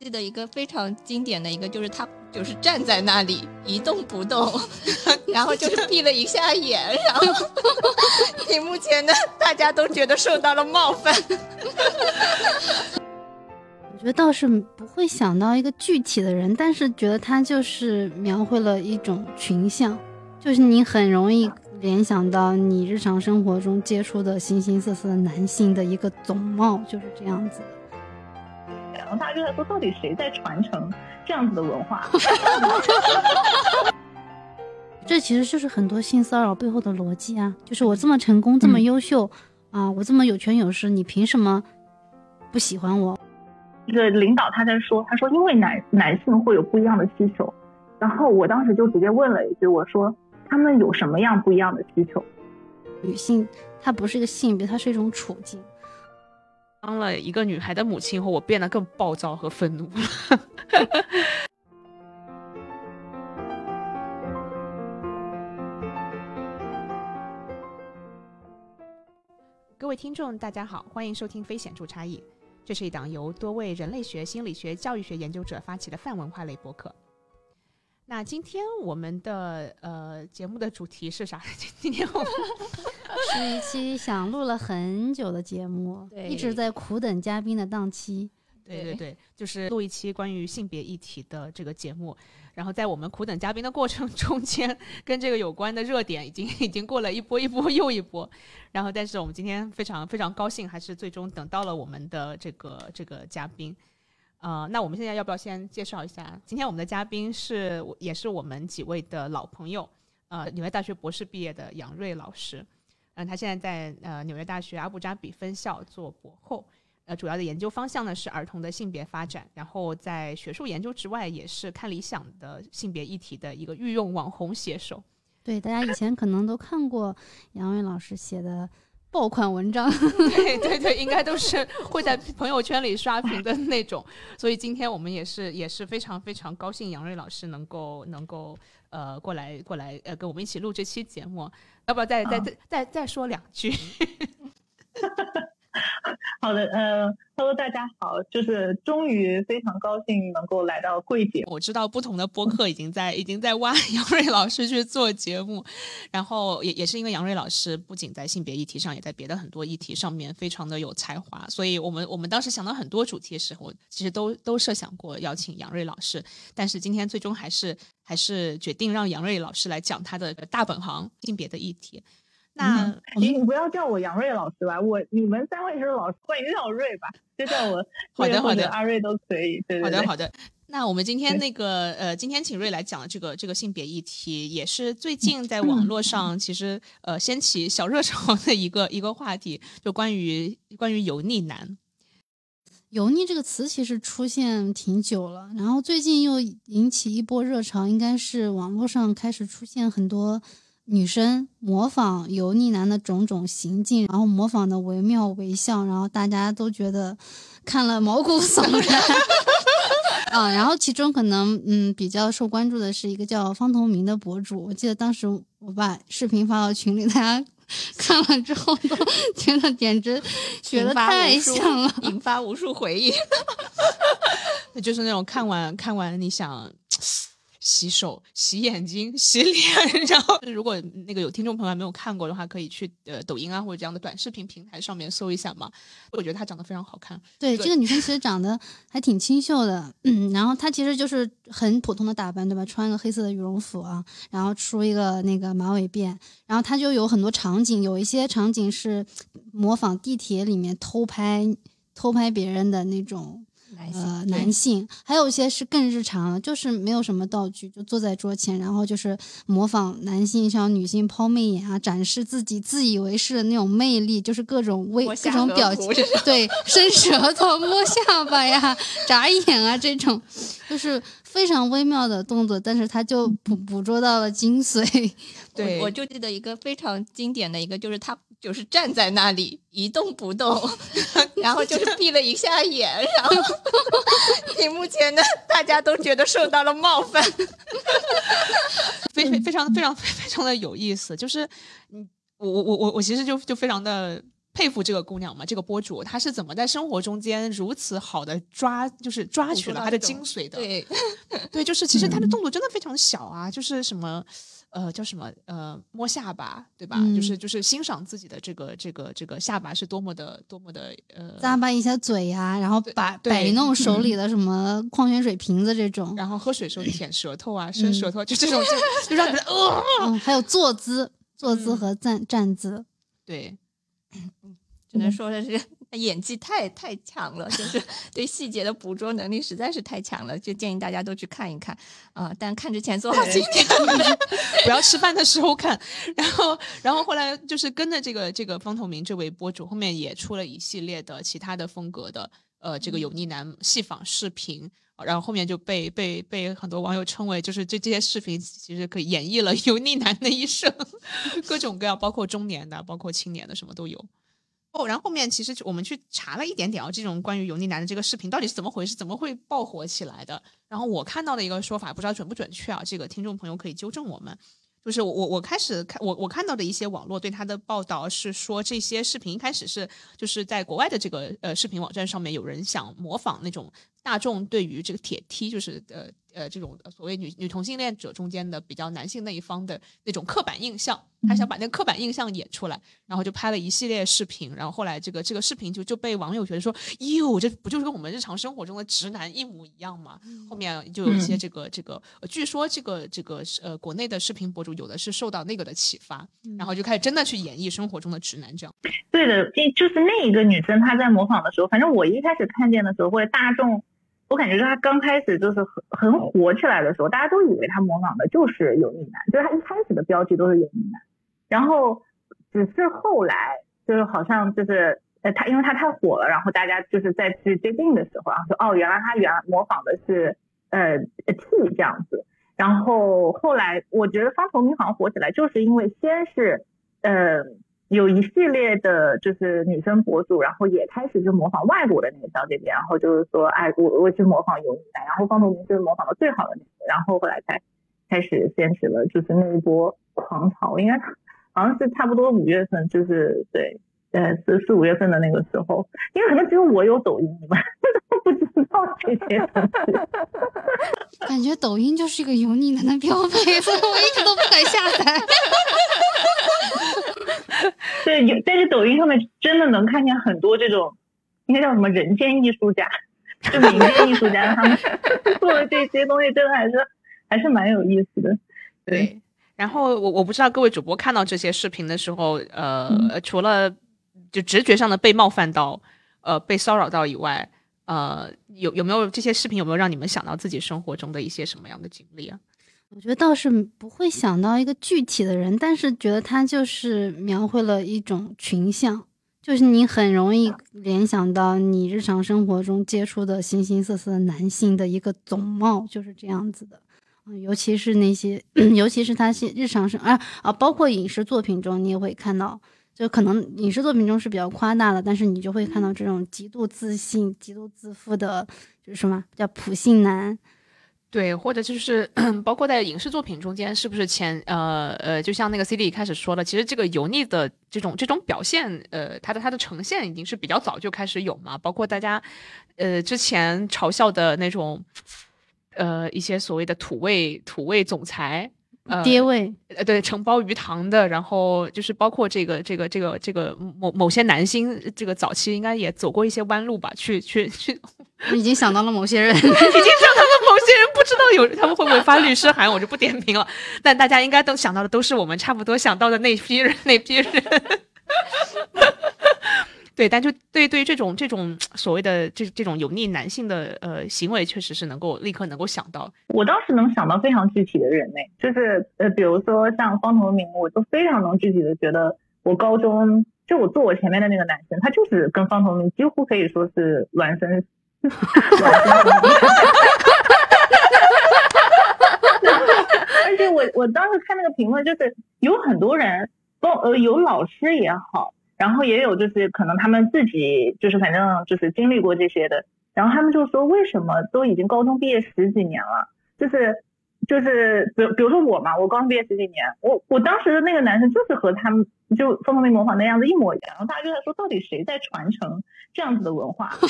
记得一个非常经典的一个，就是他就是站在那里一动不动，然后就是闭了一下眼，然后 屏幕前的大家都觉得受到了冒犯。我觉得倒是不会想到一个具体的人，但是觉得他就是描绘了一种群像，就是你很容易联想到你日常生活中接触的形形色色的男性的一个总貌，就是这样子的。然后大家就在说，到底谁在传承这样子的文化？这其实就是很多性骚扰背后的逻辑啊，就是我这么成功，这么优秀，啊，我这么有权有势，你凭什么不喜欢我？这个领导他在说，他说因为男男性会有不一样的需求，然后我当时就直接问了一句，我说他们有什么样不一样的需求？女性她不是一个性别，它是一种处境。当了一个女孩的母亲后，我变得更暴躁和愤怒了。各位听众，大家好，欢迎收听《非显著差异》，这是一档由多位人类学、心理学、教育学研究者发起的泛文化类博客。那今天我们的呃节目的主题是啥？今天我们 是一期想录了很久的节目，一直在苦等嘉宾的档期。对对对，就是录一期关于性别议题的这个节目。然后在我们苦等嘉宾的过程 中间，跟这个有关的热点已经已经过了一波一波又一波。然后，但是我们今天非常非常高兴，还是最终等到了我们的这个这个嘉宾。呃，那我们现在要不要先介绍一下？今天我们的嘉宾是也是我们几位的老朋友，呃，纽约大学博士毕业的杨瑞老师。嗯，他现在在呃纽约大学阿布扎比分校做博后，呃，主要的研究方向呢是儿童的性别发展，然后在学术研究之外，也是看理想的性别议题的一个御用网红写手。对，大家以前可能都看过杨瑞老师写的爆款文章，对对对，应该都是会在朋友圈里刷屏的那种。所以今天我们也是也是非常非常高兴杨瑞老师能够能够呃过来过来呃跟我们一起录这期节目。要不要再再再再再说两句？好的，呃，Hello，大家好，就是终于非常高兴能够来到柜姐。我知道不同的播客已经在已经在挖 杨瑞老师去做节目，然后也也是因为杨瑞老师不仅在性别议题上，也在别的很多议题上面非常的有才华，所以我们我们当时想到很多主题的时候，其实都都设想过邀请杨瑞老师，但是今天最终还是还是决定让杨瑞老师来讲他的大本行性别的议题。那你不要叫我杨瑞老师吧，我你们三位是老师，欢迎叫瑞吧，就叫我 好的好的阿瑞都可以。对好的好的。那我们今天那个呃，今天请瑞来讲的这个这个性别议题，也是最近在网络上其实呃掀起小热潮的一个一个话题，就关于关于油腻男。油腻这个词其实出现挺久了，然后最近又引起一波热潮，应该是网络上开始出现很多。女生模仿油腻男的种种行径，然后模仿的惟妙惟肖，然后大家都觉得看了毛骨悚然 啊。然后其中可能嗯比较受关注的是一个叫方同明的博主，我记得当时我把视频发到群里，大家 看了之后都觉得简直学的太像了，引发无数回忆。那 就是那种看完看完你想。洗手、洗眼睛、洗脸，然后如果那个有听众朋友还没有看过的话，可以去呃抖音啊或者这样的短视频平台上面搜一下嘛。我觉得她长得非常好看。对，这个女生其实长得还挺清秀的，嗯，然后她其实就是很普通的打扮，对吧？穿个黑色的羽绒服啊，然后梳一个那个马尾辫，然后她就有很多场景，有一些场景是模仿地铁里面偷拍偷拍别人的那种。呃，男性还有一些是更日常，就是没有什么道具，就坐在桌前，然后就是模仿男性向女性抛媚眼啊，展示自己自以为是的那种魅力，就是各种微各种表情，对，伸舌头、摸下巴呀、眨眼啊，这种。就是非常微妙的动作，但是他就捕捕捉到了精髓。对，我就记得一个非常经典的一个，就是他。就是站在那里一动不动，然后就是闭了一下眼，然后 屏幕前的大家都觉得受到了冒犯，非非非常非常非常的有意思。就是，嗯，我我我我我其实就就非常的佩服这个姑娘嘛，这个博主她是怎么在生活中间如此好的抓，就是抓取了她的精髓的。对，对，就是其实她的动作真的非常小啊，就是什么。呃，叫什么？呃，摸下巴，对吧？就是就是欣赏自己的这个这个这个下巴是多么的多么的呃，咂巴一下嘴呀，然后摆摆弄手里的什么矿泉水瓶子这种，然后喝水时候舔舌头啊，伸舌头，就这种就就让人 呃，还有坐姿，坐姿和站站姿，对，只能说的是。演技太太强了，就是 对细节的捕捉能力实在是太强了，就建议大家都去看一看啊！但看之前做好心理准备，不要吃饭的时候看。然后，然后后来就是跟着这个这个方头明这位博主，后面也出了一系列的其他的风格的呃这个油腻男戏仿视频，然后后面就被被被很多网友称为就是这这些视频其实可以演绎了 油腻男的一生，各种各样，包括中年的，包括青年的，什么都有。哦，然后后面其实我们去查了一点点啊，这种关于油腻男的这个视频到底是怎么回事，怎么会爆火起来的？然后我看到的一个说法，不知道准不准确啊，这个听众朋友可以纠正我们。就是我我我开始看我我看到的一些网络对他的报道是说，这些视频一开始是就是在国外的这个呃视频网站上面有人想模仿那种大众对于这个铁梯，就是呃。呃，这种所谓女女同性恋者中间的比较男性那一方的那种刻板印象，他想把那个刻板印象演出来，然后就拍了一系列视频，然后后来这个这个视频就就被网友觉得说，哟，这不就是跟我们日常生活中的直男一模一样吗？后面就有一些这个这个，据说这个这个呃国内的视频博主有的是受到那个的启发，然后就开始真的去演绎生活中的直男这样。对的，就是那一个女生她在模仿的时候，反正我一开始看见的时候，或者大众。我感觉他刚开始就是很很火起来的时候，大家都以为他模仿的就是油腻男，就是他一开始的标题都是油腻男，然后只是后来就是好像就是呃他因为他太火了，然后大家就是在去接近的时候，然后说哦原来他原来模仿的是呃 T 这样子，然后后来我觉得方头明好像火起来就是因为先是呃。有一系列的，就是女生博主，然后也开始就模仿外国的那个小姐姐，然后就是说，哎，我我去模仿油腻男，然后方头明就是模仿的最好的那个，然后后来才开始掀起了就是那一波狂潮，应该好像是差不多五月份，就是对，呃四四五月份的那个时候，因为可能只有我有抖音，你们都不知道这些东西，感觉抖音就是一个油腻男的标配，所以我一直都不敢下载。对，有但是抖音上面真的能看见很多这种，应该叫什么人间艺术家，就民间艺术家，他们 做的这些东西真的还是还是蛮有意思的。对，然后我我不知道各位主播看到这些视频的时候，呃，除了就直觉上的被冒犯到，呃，被骚扰到以外，呃，有有没有这些视频有没有让你们想到自己生活中的一些什么样的经历啊？我觉得倒是不会想到一个具体的人，但是觉得他就是描绘了一种群像，就是你很容易联想到你日常生活中接触的形形色色的男性的一个总貌，就是这样子的。嗯，尤其是那些，尤其是他些日常生啊啊，包括影视作品中，你也会看到，就可能影视作品中是比较夸大的，但是你就会看到这种极度自信、极度自负的，就是什么叫普信男。对，或者就是 包括在影视作品中间，是不是前呃呃，就像那个 C D 一开始说的，其实这个油腻的这种这种表现，呃，它的它的呈现已经是比较早就开始有嘛。包括大家呃之前嘲笑的那种呃一些所谓的土味土味总裁。爹味，呃，对，承包鱼塘的，然后就是包括这个这个这个这个某某些男星，这个早期应该也走过一些弯路吧，去去去，已经想到了某些人，已经想到了某些人不知道有他们会不会发律师函，我就不点名了，但大家应该都想到的都是我们差不多想到的那批人，那批人。对，但就对对这种这种所谓的这这种油腻男性的呃行为，确实是能够立刻能够想到。我当时能想到非常具体的人呢，就是呃，比如说像方头明，我就非常能具体的觉得，我高中就我坐我前面的那个男生，他就是跟方头明几乎可以说是孪生。而且我我当时看那个评论，就是有很多人，包呃有老师也好。然后也有就是可能他们自己就是反正就是经历过这些的，然后他们就说为什么都已经高中毕业十几年了，就是就是比比如说我嘛，我刚毕业十几年，我我当时的那个男生就是和他们就方方面模仿那样子一模一样，然后大家就在说到底谁在传承这样子的文化？为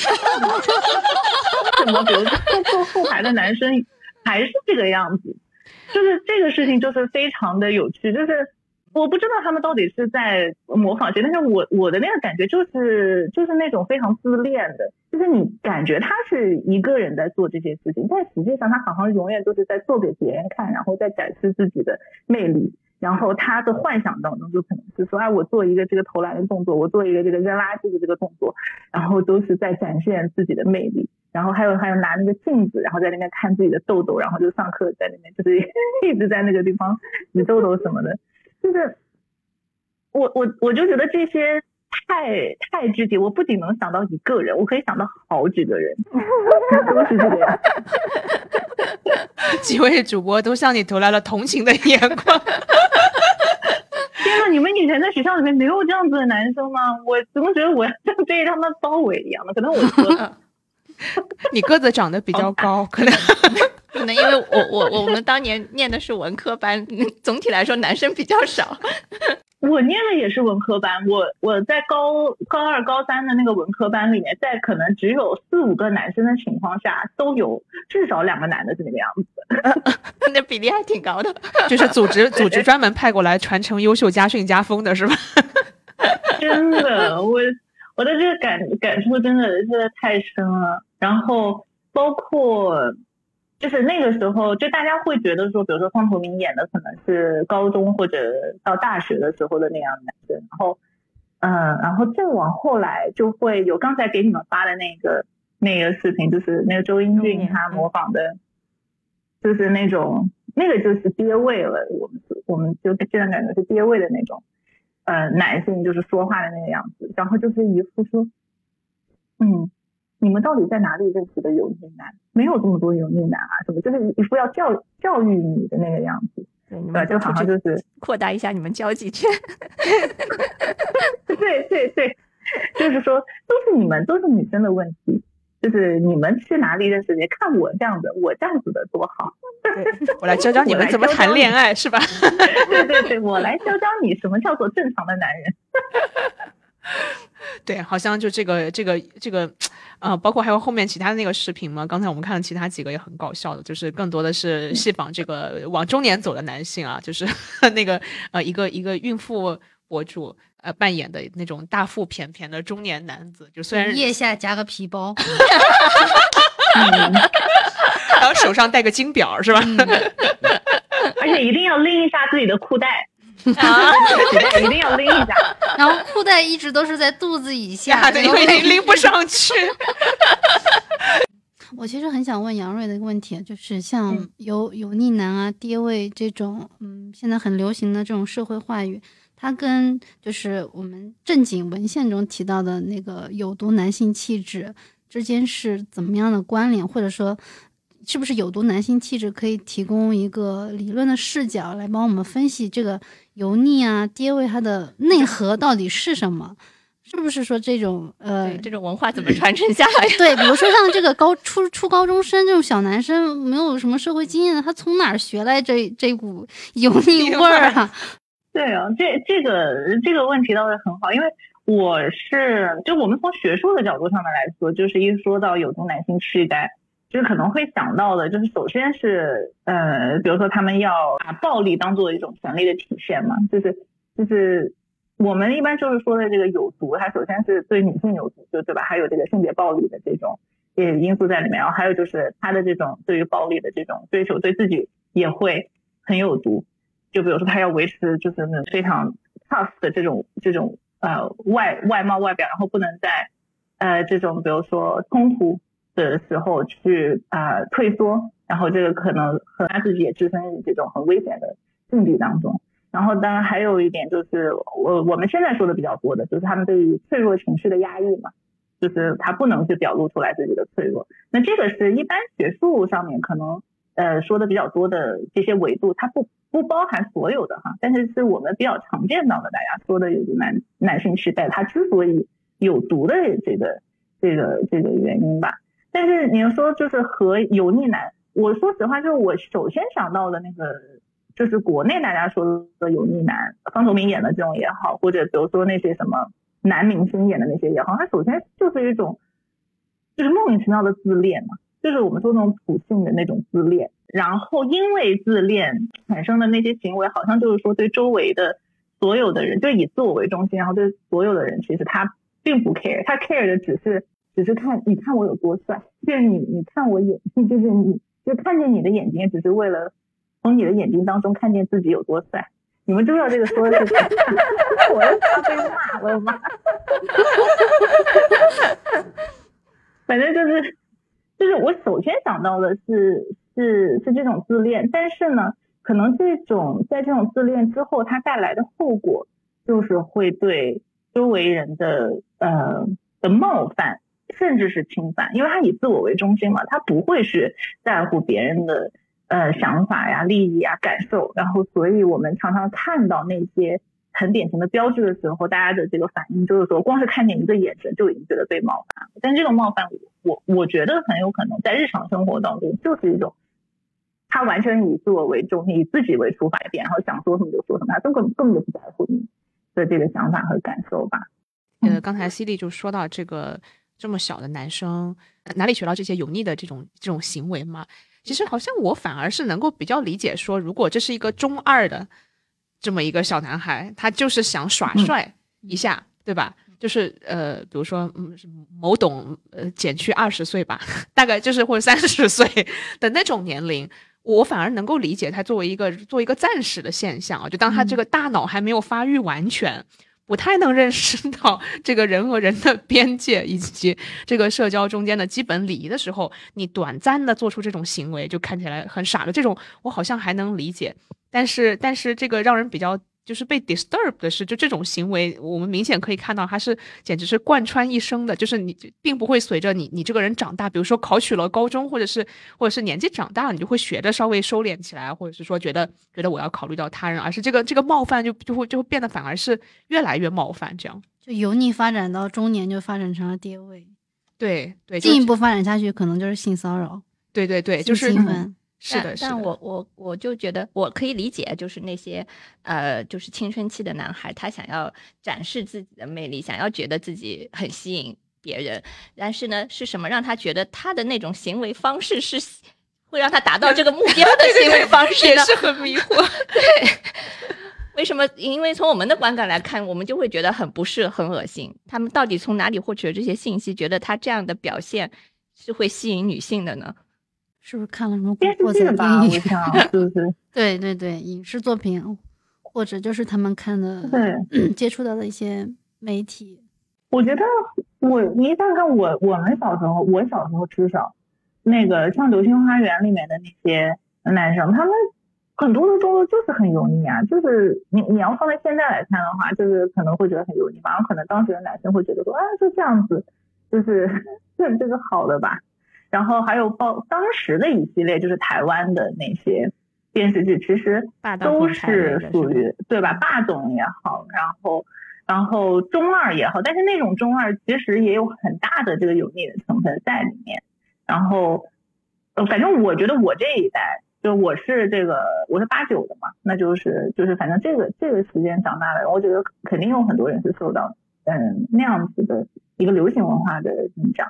什么比如说做副牌的男生还是这个样子？就是这个事情就是非常的有趣，就是我不知道他们到底是在模仿谁，但是我我的那个感觉就是就是那种非常自恋的，就是你感觉他是一个人在做这些事情，但实际上他好像永远都是在做给别人看，然后在展示自己的魅力，然后他的幻想当中就可能是说，哎，我做一个这个投篮的动作，我做一个这个扔垃圾的这个动作，然后都是在展现自己的魅力。然后还有还有拿那个镜子，然后在那边看自己的痘痘，然后就上课在那边就是 一直在那个地方挤痘痘什么的，就是我我我就觉得这些太太具体，我不仅能想到一个人，我可以想到好几个人，都是这个样。几位主播都向你投来了同情的眼光。天呐，你们以前在学校里面没有这样子的男生吗？我怎么觉得我像被他们包围一样的？可能我说。你个子长得比较高，可能 可能因为我我我们当年念的是文科班，总体来说男生比较少。我念的也是文科班，我我在高高二、高三的那个文科班里面，在可能只有四五个男生的情况下，都有至少两个男的这个样子，那比例还挺高的。就是组织组织专门派过来传承优秀家训家风的是吧？真的，我。我的这个感感触真的真的太深了，然后包括就是那个时候，就大家会觉得说，比如说方头明演的可能是高中或者到大学的时候的那样的男生，然后嗯，然后再往后来就会有刚才给你们发的那个那个视频，就是那个周英俊他模仿的，就是那种那个就是爹味了，我们我们就现在感觉是爹味的那种。呃，男性就是说话的那个样子，然后就是一副说，嗯，你们到底在哪里认识的油腻男？没有这么多油腻男啊，什么就是一副要教教育你的那个样子，对，就好像就是 扩大一下你们交际圈。对对对，就是说都是你们，都是女生的问题。就是你们去哪里认识？的看我这样的，我这样子的多好。我来教教你们怎么谈恋爱，是吧？对对对，我来教教你什么叫做正常的男人。对，好像就这个这个这个，呃，包括还有后面其他的那个视频嘛。刚才我们看了其他几个也很搞笑的，就是更多的是戏仿这个往中年走的男性啊，就是 那个呃一个一个孕妇博主。呃，扮演的那种大腹便便的中年男子，就虽然腋下夹个皮包，然后手上戴个金表，是吧？而且一定要拎一下自己的裤带，一定要拎一下。然后裤带一直都是在肚子以下，因为拎不上去。我其实很想问杨瑞的一个问题，就是像油油腻男啊、爹味这种，嗯，现在很流行的这种社会话语。它跟就是我们正经文献中提到的那个有毒男性气质之间是怎么样的关联，或者说，是不是有毒男性气质可以提供一个理论的视角来帮我们分析这个油腻啊、爹味它的内核到底是什么？是不是说这种呃这种文化怎么传承下来？对，比如说像这个高初初高中生这种小男生，没有什么社会经验，他从哪儿学来这这股油腻味儿啊？对啊，这这个这个问题倒是很好，因为我是就我们从学术的角度上面来说，就是一说到有毒男性气概，就是可能会想到的，就是首先是呃，比如说他们要把暴力当做一种权力的体现嘛，就是就是我们一般就是说的这个有毒，它首先是对女性有毒，就对吧？还有这个性别暴力的这种也因素在里面，然后还有就是他的这种对于暴力的这种追求，对自己也会很有毒。就比如说，他要维持就是那非常 tough 的这种这种呃外外貌外表，然后不能在呃这种比如说冲突的时候去啊退缩，然后这个可能和他自己也置身于这种很危险的境地当中。然后当然还有一点就是我我们现在说的比较多的就是他们对于脆弱情绪的压抑嘛，就是他不能去表露出来自己的脆弱。那这个是一般学术上面可能呃说的比较多的这些维度，它不。不包含所有的哈，但是是我们比较常见到的，大家说的有男男性时代，它之所以有毒的这个这个这个原因吧。但是你要说就是和油腻男我说实话，就是我首先想到的那个，就是国内大家说的油腻男，方头明演的这种也好，或者比如说那些什么男明星演的那些也好，他首先就是一种，就是莫名其妙的自恋嘛，就是我们说那种普性的那种自恋，然后因为自恋产生的那些行为，好像就是说对周围的所有的人，就以自我为中心，然后对所有的人，其实他并不 care，他 care 的只是。只是看，你看我有多帅，就是你，你看我眼睛，就是你，就看见你的眼睛，只是为了从你的眼睛当中看见自己有多帅。你们知道这个说的是啥？我要被骂了吗？反正就是，就是我首先想到的是，是是这种自恋，但是呢，可能这种在这种自恋之后，它带来的后果就是会对周围人的呃的冒犯。甚至是侵犯，因为他以自我为中心嘛，他不会是在乎别人的呃想法呀、利益呀、感受，然后所以我们常常看到那些很典型的标志的时候，大家的这个反应就是说，光是看见一个眼神就已经觉得被冒犯了。但这种冒犯，我我觉得很有可能在日常生活当中就是一种，他完全以自我为中心，以自己为出发点，然后想说什么就说什么，他根本根本就不在乎你的这个想法和感受吧。呃，刚才西利就说到这个。这么小的男生哪里学到这些油腻的这种这种行为嘛？其实好像我反而是能够比较理解，说如果这是一个中二的这么一个小男孩，他就是想耍帅一下，对吧？就是呃，比如说嗯，某董呃减去二十岁吧，大概就是或者三十岁的那种年龄，我反而能够理解他作为一个作为一个暂时的现象啊，就当他这个大脑还没有发育完全。不太能认识到这个人和人的边界以及这个社交中间的基本礼仪的时候，你短暂的做出这种行为，就看起来很傻的这种，我好像还能理解。但是，但是这个让人比较。就是被 disturb 的是，就这种行为，我们明显可以看到，它是简直是贯穿一生的。就是你并不会随着你你这个人长大，比如说考取了高中，或者是或者是年纪长大了，你就会学着稍微收敛起来，或者是说觉得觉得我要考虑到他人，而是这个这个冒犯就就会就会变得反而是越来越冒犯，这样就油腻发展到中年就发展成了爹味，对对，进一步发展下去可能就是性骚扰，对对对，就是。是的，但我我我就觉得我可以理解，就是那些呃，就是青春期的男孩，他想要展示自己的魅力，想要觉得自己很吸引别人，但是呢，是什么让他觉得他的那种行为方式是会让他达到这个目标的 行为方式呢？也是很迷惑。对，为什么？因为从我们的观感来看，我们就会觉得很不适、很恶心。他们到底从哪里获取了这些信息，觉得他这样的表现是会吸引女性的呢？是不是看了什么电视剧吧？是不是？对对对，影视作品，或者就是他们看的、接触到的一些媒体。我觉得，我你想看我我们小时候，我小时候至少那个像《流星花园》里面的那些男生，他们很多的动作就是很油腻啊。就是你你要放在现在来看的话，就是可能会觉得很油腻，然后可能当时的男生会觉得说，啊，就这样子，就是 这这个好的吧。然后还有报当时的一系列，就是台湾的那些电视剧，其实都是属于对吧？霸总也好，然后然后中二也好，但是那种中二其实也有很大的这个油腻的成分在里面。然后呃，反正我觉得我这一代，就我是这个我是八九的嘛，那就是就是反正这个这个时间长大的，我觉得肯定有很多人是受到嗯那样子的一个流行文化的影响。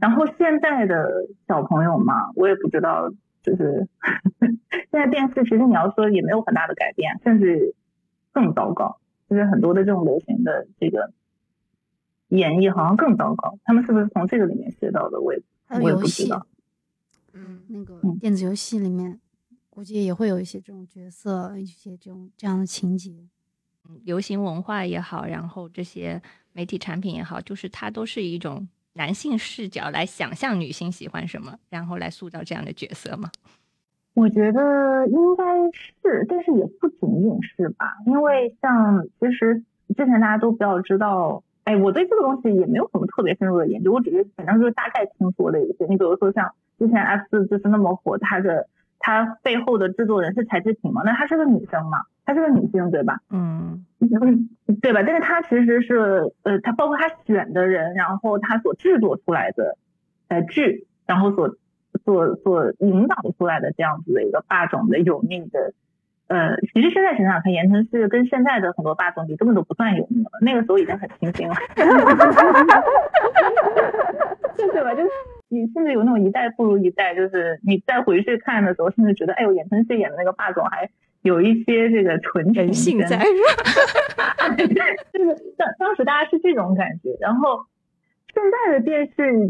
然后现在的小朋友嘛，我也不知道，就是 现在电视其实你要说也没有很大的改变，甚至更糟糕。就是很多的这种流行的这个演绎好像更糟糕。他们是不是从这个里面学到的？我也我也不知道。嗯，那个电子游戏里面估计也会有一些这种角色，一些这种这样的情节。嗯，流行文化也好，然后这些媒体产品也好，就是它都是一种。男性视角来想象女性喜欢什么，然后来塑造这样的角色吗？我觉得应该是，但是也不仅仅是吧。因为像其实之前大家都比较知道，哎，我对这个东西也没有什么特别深入的研究，我只是反正就是大概听说的一些。你比如说像之前 F 四就是那么火，它的它背后的制作人是柴智屏嘛，那她是个女生嘛。她是个女性，对吧？嗯，对吧？但是她其实是，呃，她包括她选的人，然后她所制作出来的，呃，剧，然后所所所引导出来的这样子的一个霸总的油腻的。呃，其实现在想想看，言承旭跟现在的很多霸总比，根本都不算油腻了。那个时候已经很清新了，对 吧？就是你甚至有那种一代不如一代，就是你再回去看的时候，甚至觉得，哎呦，言承旭演的那个霸总还有一些这个纯人性在，就是当当时大家是这种感觉。然后现在的电视，你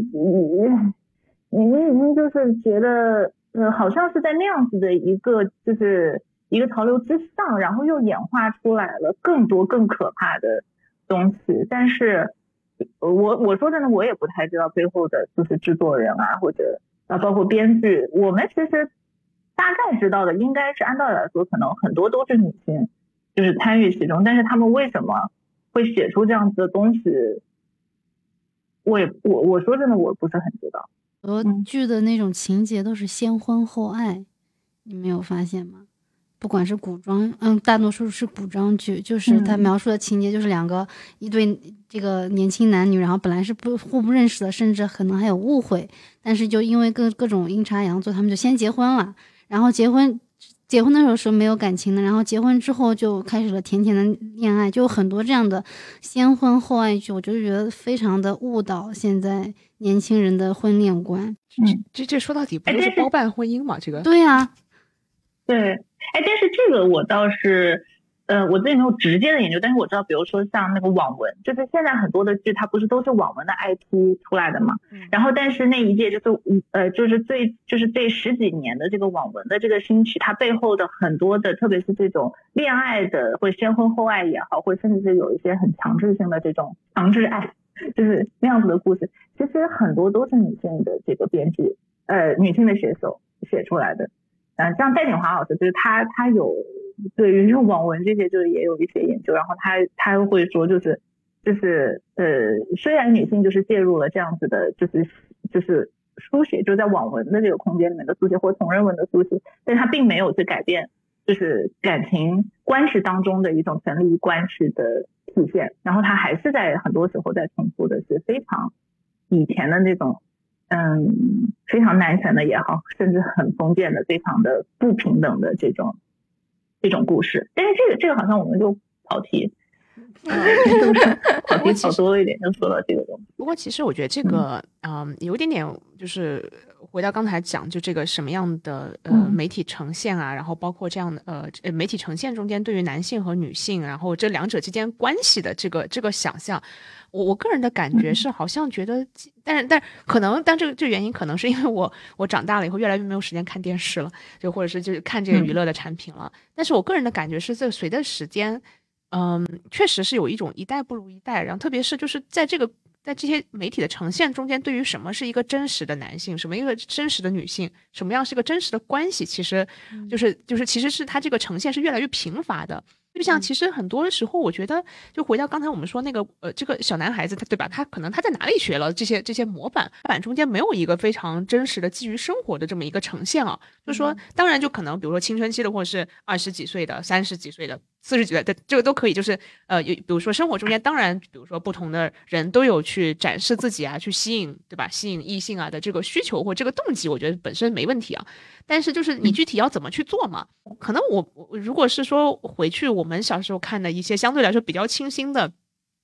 你你已经就是觉得，呃，好像是在那样子的一个就是。一个潮流之上，然后又演化出来了更多更可怕的东西。但是，我我说真的，我也不太知道背后的就是制作人啊，或者啊，包括编剧。我们其实大概知道的，应该是按道理来说，可能很多都是女性，就是参与其中。但是他们为什么会写出这样子的东西？我也我我说真的，我不是很知道。很多剧的那种情节都是先婚后爱，你没有发现吗？不管是古装，嗯，大多数是古装剧，就是他描述的情节就是两个一对这个年轻男女，然后本来是不互不认识的，甚至可能还有误会，但是就因为各各种阴差阳错，他们就先结婚了。然后结婚结婚的时候是没有感情的，然后结婚之后就开始了甜甜的恋爱，就有很多这样的先婚后爱剧，我就觉得非常的误导现在年轻人的婚恋观。嗯，这这说到底不就是包办婚姻嘛？这个对呀，对。哎，但是这个我倒是，呃，我自己没有直接的研究，但是我知道，比如说像那个网文，就是现在很多的剧，它不是都是网文的 IP 出来的嘛？然后，但是那一届就是，呃，就是最就是这十几年的这个网文的这个兴起，它背后的很多的，特别是这种恋爱的，或先婚后爱也好，或甚至是有一些很强制性的这种强制爱，就是那样子的故事，其实很多都是女性的这个编剧，呃，女性的写手写出来的。嗯，像戴锦华老师，就是他，他有对于网文这些，就是也有一些研究。然后他他会说，就是就是呃，虽然女性就是介入了这样子的，就是就是书写，就在网文的这个空间里面的书写或同人文的书写，但是他并没有去改变，就是感情关系当中的一种权力关系的体现。然后他还是在很多时候在重复的是非常以前的那种。嗯，非常男权的也好，甚至很封建的、非常的不平等的这种这种故事。但是这个这个好像我们就跑题，跑题跑多了一点，就说到这个东西。不过其实我觉得这个，嗯，有一点点就是回到刚才讲，就这个什么样的呃媒体呈现啊，然后包括这样的呃媒体呈现中间对于男性和女性，然后这两者之间关系的这个这个想象。我我个人的感觉是，好像觉得，但是但可能，但这个这原因可能是因为我我长大了以后越来越没有时间看电视了，就或者是就是看这个娱乐的产品了。但是我个人的感觉是，这随着时间，嗯，确实是有一种一代不如一代。然后特别是就是在这个在这些媒体的呈现中间，对于什么是一个真实的男性，什么一个真实的女性，什么样是一个真实的关系，其实就是就是其实是它这个呈现是越来越贫乏的。就像其实很多时候，我觉得就回到刚才我们说那个呃，这个小男孩子他对吧？他可能他在哪里学了这些这些模板？板中间没有一个非常真实的基于生活的这么一个呈现啊。就说当然就可能比如说青春期的，或者是二十几岁的、三十几岁的。四十几岁的这个都可以，就是呃，有比如说生活中间，当然，比如说不同的人都有去展示自己啊，去吸引，对吧？吸引异性啊的这个需求或这个动机，我觉得本身没问题啊。但是就是你具体要怎么去做嘛？可能我我如果是说回去我们小时候看的一些相对来说比较清新的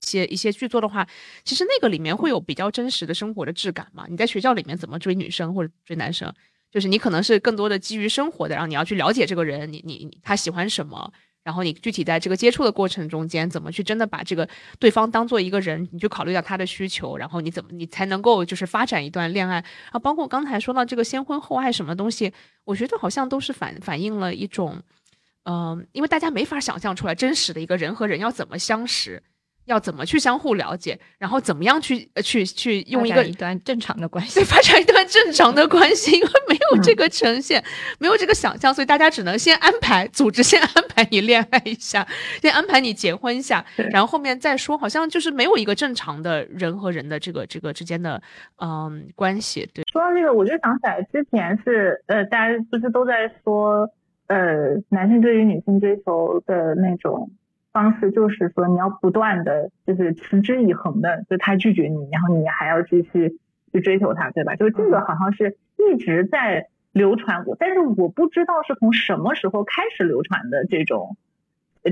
一些一些剧作的话，其实那个里面会有比较真实的生活的质感嘛。你在学校里面怎么追女生或者追男生，就是你可能是更多的基于生活的，然后你要去了解这个人，你你你他喜欢什么。然后你具体在这个接触的过程中间，怎么去真的把这个对方当做一个人，你就考虑到他的需求，然后你怎么你才能够就是发展一段恋爱啊？包括刚才说到这个先婚后爱什么东西，我觉得好像都是反反映了一种，嗯，因为大家没法想象出来真实的一个人和人要怎么相识。要怎么去相互了解，然后怎么样去呃去去用一个一段正常的关 系，对，发展一段正常的关系，因为没有这个呈现，没有这个想象，所以大家只能先安排组织，先安排你恋爱一下，先安排你结婚一下，然后后面再说，好像就是没有一个正常的人和人的这个这个之间的嗯关系。对，说到这个，我就想起来之前是呃，大家不是都在说呃，男性对于女性追求的那种。方式就是说，你要不断的就是持之以恒的，就他拒绝你，然后你还要继续去追求他，对吧？就是这个好像是一一直在流传过，但是我不知道是从什么时候开始流传的这种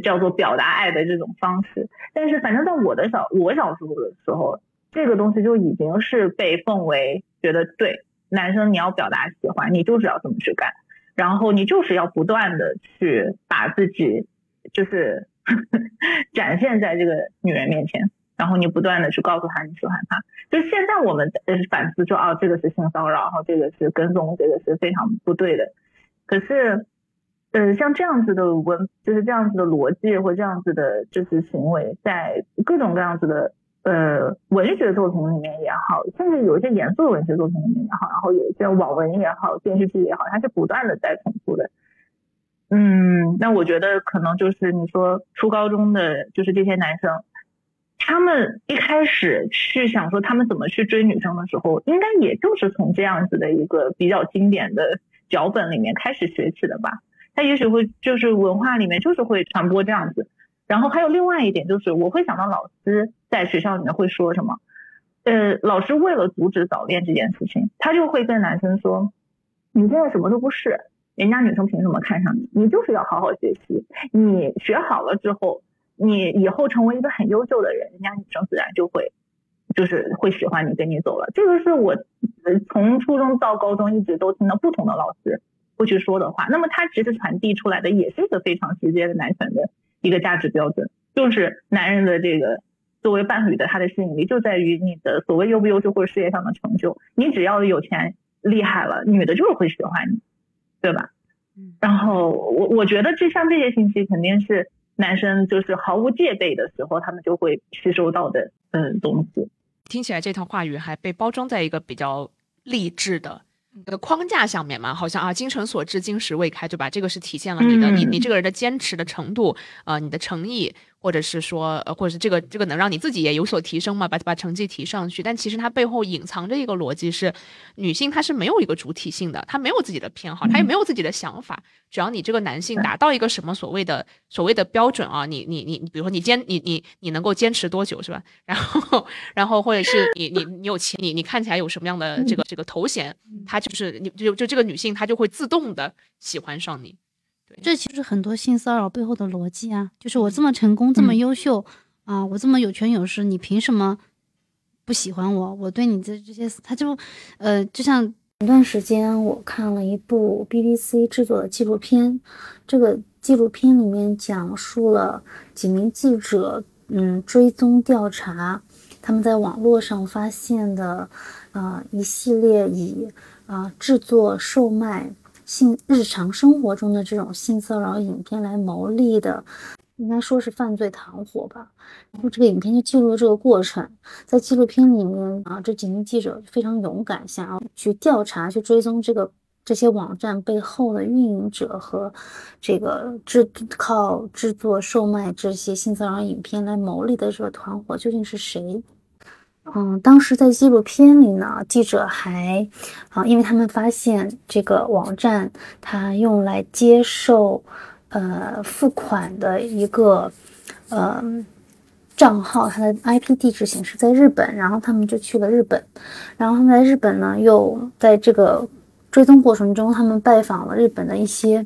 叫做表达爱的这种方式。但是反正在我的小我小时候的时候，这个东西就已经是被奉为觉得对男生你要表达喜欢，你就是要这么去干，然后你就是要不断的去把自己就是 展现在这个女人面前。然后你不断的去告诉她你喜欢她，就现在我们呃反思说哦这个是性骚扰，然后这个是跟踪，这个是非常不对的。可是，呃像这样子的文，就是这样子的逻辑或这样子的就是行为，在各种各样子的呃文学作品里面也好，甚至有一些严肃的文学作品里面也好，然后有一些网文也好，电视剧也好，它是不断的在重复的。嗯，那我觉得可能就是你说初高中的就是这些男生。他们一开始去想说他们怎么去追女生的时候，应该也就是从这样子的一个比较经典的脚本里面开始学起的吧。他也许会就是文化里面就是会传播这样子。然后还有另外一点就是，我会想到老师在学校里面会说什么。呃，老师为了阻止早恋这件事情，他就会跟男生说：“你现在什么都不是，人家女生凭什么看上你？你就是要好好学习，你学好了之后。”你以后成为一个很优秀的人，人家女生自然就会，就是会喜欢你，跟你走了。这个是我从初中到高中一直都听到不同的老师会去说的话。那么他其实传递出来的也是一个非常直接的男权的一个价值标准，就是男人的这个作为伴侣的他的吸引力就在于你的所谓优不优秀或者事业上的成就。你只要有钱厉害了，女的就是会喜欢你，对吧？然后我我觉得就像这些信息肯定是。男生就是毫无戒备的时候，他们就会吸收到的嗯东西。听起来这套话语还被包装在一个比较励志的一个框架上面嘛？好像啊，精诚所至，金石为开，对吧？这个是体现了你的你你这个人的坚持的程度啊，你的诚意。或者是说，呃，或者是这个这个能让你自己也有所提升嘛，把把成绩提上去。但其实它背后隐藏着一个逻辑是，女性她是没有一个主体性的，她没有自己的偏好，她也没有自己的想法。只要你这个男性达到一个什么所谓的所谓的标准啊，你你你，比如说你坚你你你能够坚持多久是吧？然后然后或者是你你你有钱，你你看起来有什么样的这个这个头衔，她就是你就就这个女性她就会自动的喜欢上你。这其实很多性骚扰背后的逻辑啊，就是我这么成功，这么优秀啊，我这么有权有势，你凭什么不喜欢我？我对你的这些，他就，呃，就像前段时间我看了一部 BBC 制作的纪录片，这个纪录片里面讲述了几名记者，嗯，追踪调查他们在网络上发现的，啊，一系列以啊制作、售卖。性日常生活中的这种性骚扰影片来牟利的，应该说是犯罪团伙吧。然后这个影片就记录了这个过程，在纪录片里面啊，这几名记者非常勇敢，想要去调查、去追踪这个这些网站背后的运营者和这个制靠制作、售卖这些性骚扰影片来牟利的这个团伙究竟是谁。嗯，当时在纪录片里呢，记者还啊，因为他们发现这个网站它用来接受呃付款的一个呃账号，它的 IP 地址显示在日本，然后他们就去了日本，然后他们在日本呢，又在这个追踪过程中，他们拜访了日本的一些。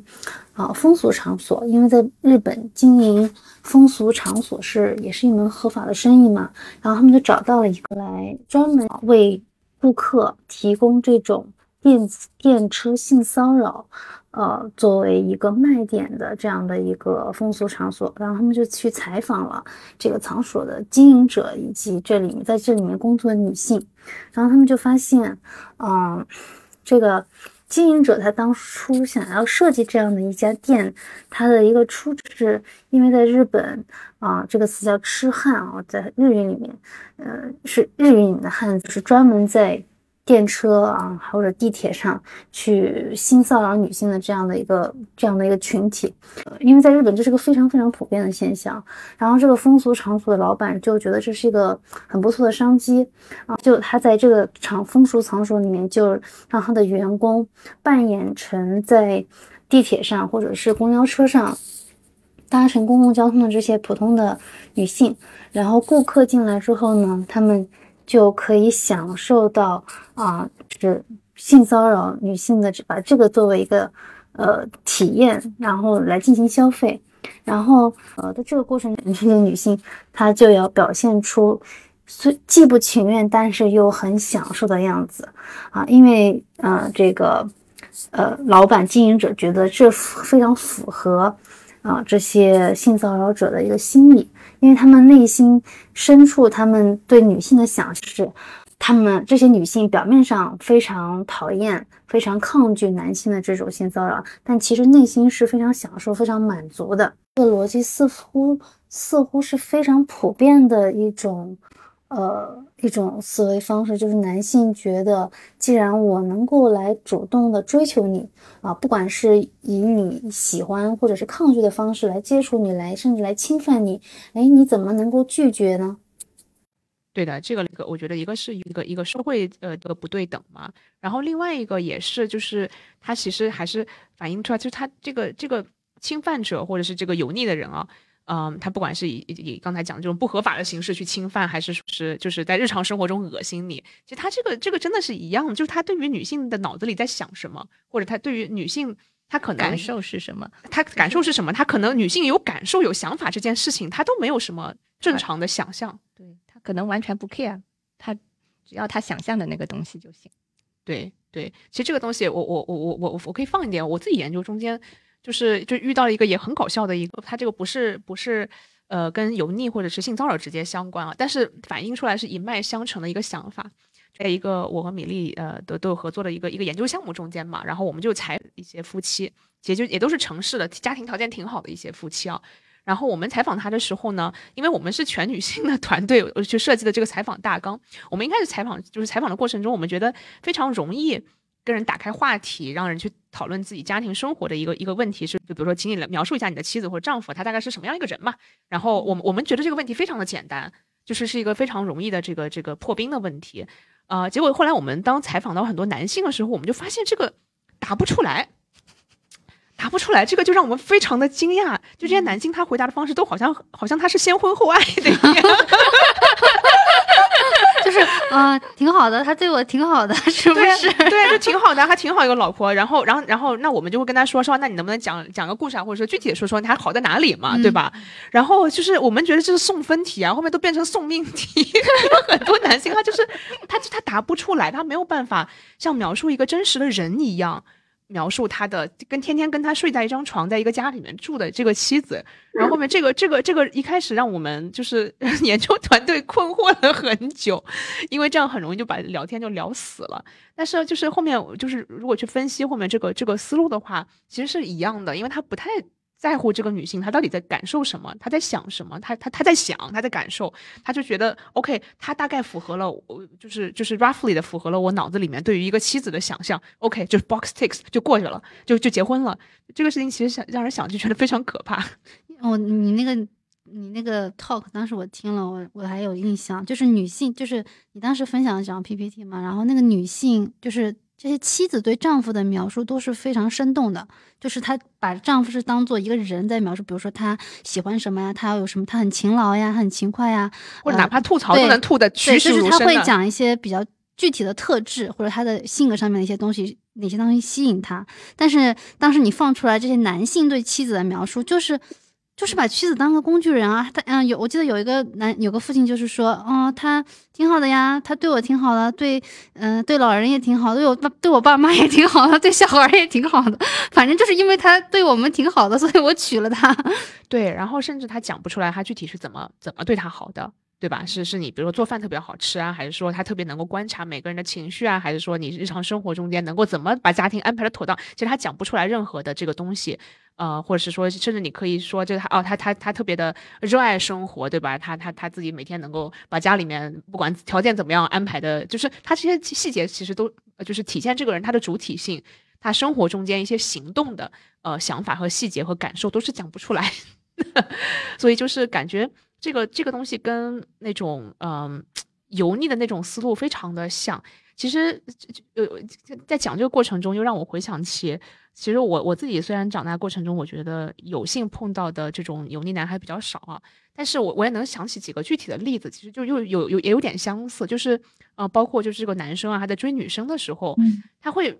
啊，风俗场所，因为在日本经营风俗场所是也是一门合法的生意嘛，然后他们就找到了一个来专门为顾客提供这种电子电车性骚扰，呃，作为一个卖点的这样的一个风俗场所，然后他们就去采访了这个场所的经营者以及这里面在这里面工作的女性，然后他们就发现，嗯，这个。经营者他当初想要设计这样的一家店，他的一个初衷是因为在日本啊，这个词叫痴汉啊，在日语里面，呃，是日语里的汉字，是专门在。电车啊，或者地铁上去性骚扰女性的这样的一个这样的一个群体，因为在日本这是个非常非常普遍的现象。然后这个风俗场所的老板就觉得这是一个很不错的商机啊，就他在这个场风俗场所里面，就让他的员工扮演成在地铁上或者是公交车上搭乘公共交通的这些普通的女性，然后顾客进来之后呢，他们。就可以享受到啊，是性骚扰女性的，把这个作为一个呃体验，然后来进行消费，然后呃在这个过程中，这些女性她就要表现出虽既不情愿，但是又很享受的样子。啊，因为呃这个呃老板经营者觉得这非常符合啊这些性骚扰者的一个心理，因为他们内心深处，他们对女性的想是。他们这些女性表面上非常讨厌、非常抗拒男性的这种性骚扰，但其实内心是非常享受、非常满足的。这个逻辑似乎似乎是非常普遍的一种，呃，一种思维方式，就是男性觉得，既然我能够来主动的追求你啊，不管是以你喜欢或者是抗拒的方式来接触你，来甚至来侵犯你，哎，你怎么能够拒绝呢？对的，这个个我觉得一个是一个一个社会呃的不对等嘛，然后另外一个也是就是它其实还是反映出来，就是他这个这个侵犯者或者是这个油腻的人啊，嗯，他不管是以以刚才讲的这种不合法的形式去侵犯，还是说是就是在日常生活中恶心你，其实他这个这个真的是一样，就是他对于女性的脑子里在想什么，或者他对于女性他可能感受是什么，他感受是什么，他可能女性有感受有想法这件事情，他都没有什么正常的想象。对他。可能完全不 care，他只要他想象的那个东西就行。对对，其实这个东西，我我我我我我可以放一点，我自己研究中间，就是就遇到了一个也很搞笑的一个，他这个不是不是呃跟油腻或者是性骚扰直接相关啊，但是反映出来是一脉相承的一个想法，在一个我和米粒呃都都有合作的一个一个研究项目中间嘛，然后我们就采一些夫妻，其实就也都是城市的家庭条件挺好的一些夫妻啊。然后我们采访他的时候呢，因为我们是全女性的团队去设计的这个采访大纲，我们一开始采访就是采访的过程中，我们觉得非常容易跟人打开话题，让人去讨论自己家庭生活的一个一个问题是，就比如说，请你来描述一下你的妻子或者丈夫，他大概是什么样一个人嘛？然后我们我们觉得这个问题非常的简单，就是是一个非常容易的这个这个破冰的问题，啊，结果后来我们当采访到很多男性的时候，我们就发现这个答不出来。答不出来，这个就让我们非常的惊讶。就这些男性，他回答的方式都好像好像他是先婚后爱的一样，就是啊，挺好的，他对我挺好的，是不是？对，就挺好的，还 挺好一个老婆。然后，然后，然后，那我们就会跟他说说，那你能不能讲讲个故事啊，或者说具体的说说你还好在哪里嘛，对吧？然后就是我们觉得这是送分题啊，后面都变成送命题。很多男性他就是他他答不出来，他没有办法像描述一个真实的人一样。描述他的跟天天跟他睡在一张床，在一个家里面住的这个妻子，然后后面这个这个这个一开始让我们就是 研究团队困惑了很久，因为这样很容易就把聊天就聊死了。但是就是后面就是如果去分析后面这个这个思路的话，其实是一样的，因为他不太。在乎这个女性，她到底在感受什么？她在想什么？她她她在想，她在感受，她就觉得 OK，她大概符合了，我就是就是 roughly 的符合了我脑子里面对于一个妻子的想象。OK，就是 box ticks 就过去了，就就结婚了。这个事情其实想让人想就觉得非常可怕。哦，你那个你那个 talk 当时我听了，我我还有印象，就是女性，就是你当时分享的这张 PPT 嘛，然后那个女性就是。这些妻子对丈夫的描述都是非常生动的，就是她把丈夫是当做一个人在描述，比如说他喜欢什么呀，他要有什么，他很勤劳呀，很勤快呀，或者哪怕吐槽都能吐的栩栩如生。就是他会讲一些比较具体的特质，或者他的性格上面的一些东西，哪些东西吸引他。但是当时你放出来这些男性对妻子的描述，就是。就是把妻子当个工具人啊，他嗯有我记得有一个男有个父亲就是说，哦他挺好的呀，他对我挺好的，对嗯对老人也挺好，对我爸对我爸妈也挺好的，对小孩也挺好的，反正就是因为他对我们挺好的，所以我娶了他。对，然后甚至他讲不出来他具体是怎么怎么对他好的。对吧？是是你，比如说做饭特别好吃啊，还是说他特别能够观察每个人的情绪啊，还是说你日常生活中间能够怎么把家庭安排的妥当？其实他讲不出来任何的这个东西，呃，或者是说，甚至你可以说，就他哦，他他他特别的热爱生活，对吧？他他他自己每天能够把家里面不管条件怎么样安排的，就是他这些细节其实都就是体现这个人他的主体性，他生活中间一些行动的呃想法和细节和感受都是讲不出来，所以就是感觉。这个这个东西跟那种嗯油腻的那种思路非常的像。其实呃，在讲这个过程中，又让我回想起，其实我我自己虽然长大过程中，我觉得有幸碰到的这种油腻男孩比较少啊，但是我我也能想起几个具体的例子，其实就又有有也有点相似，就是呃，包括就是这个男生啊，他在追女生的时候，他会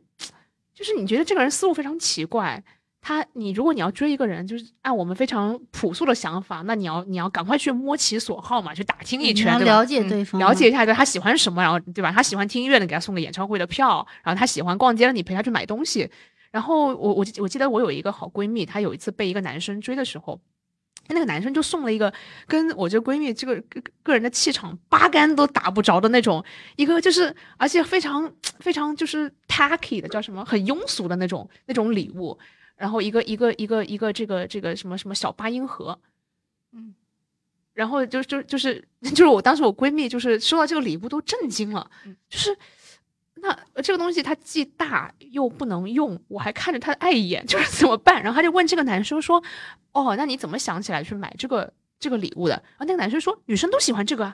就是你觉得这个人思路非常奇怪。他，你如果你要追一个人，就是按我们非常朴素的想法，那你要你要赶快去摸其所好嘛，去打听一圈，了解对方，了解一下对他喜欢什么，然后对吧？他喜欢听音乐的，给他送个演唱会的票；然后他喜欢逛街的，你陪他去买东西。然后我我我记得我有一个好闺蜜，她有一次被一个男生追的时候，那个男生就送了一个跟我这闺蜜这个个个人的气场八竿都打不着的那种一个，就是而且非常非常就是 tacky 的，叫什么很庸俗的那种那种礼物。然后一个一个一个一个这个这个什么什么小八音盒，嗯，然后就就就是 就是我当时我闺蜜就是收到这个礼物都震惊了，就是那这个东西它既大又不能用，我还看着它碍眼，就是怎么办？然后他就问这个男生说：“哦，那你怎么想起来去买这个这个礼物的？”然后那个男生说：“女生都喜欢这个。”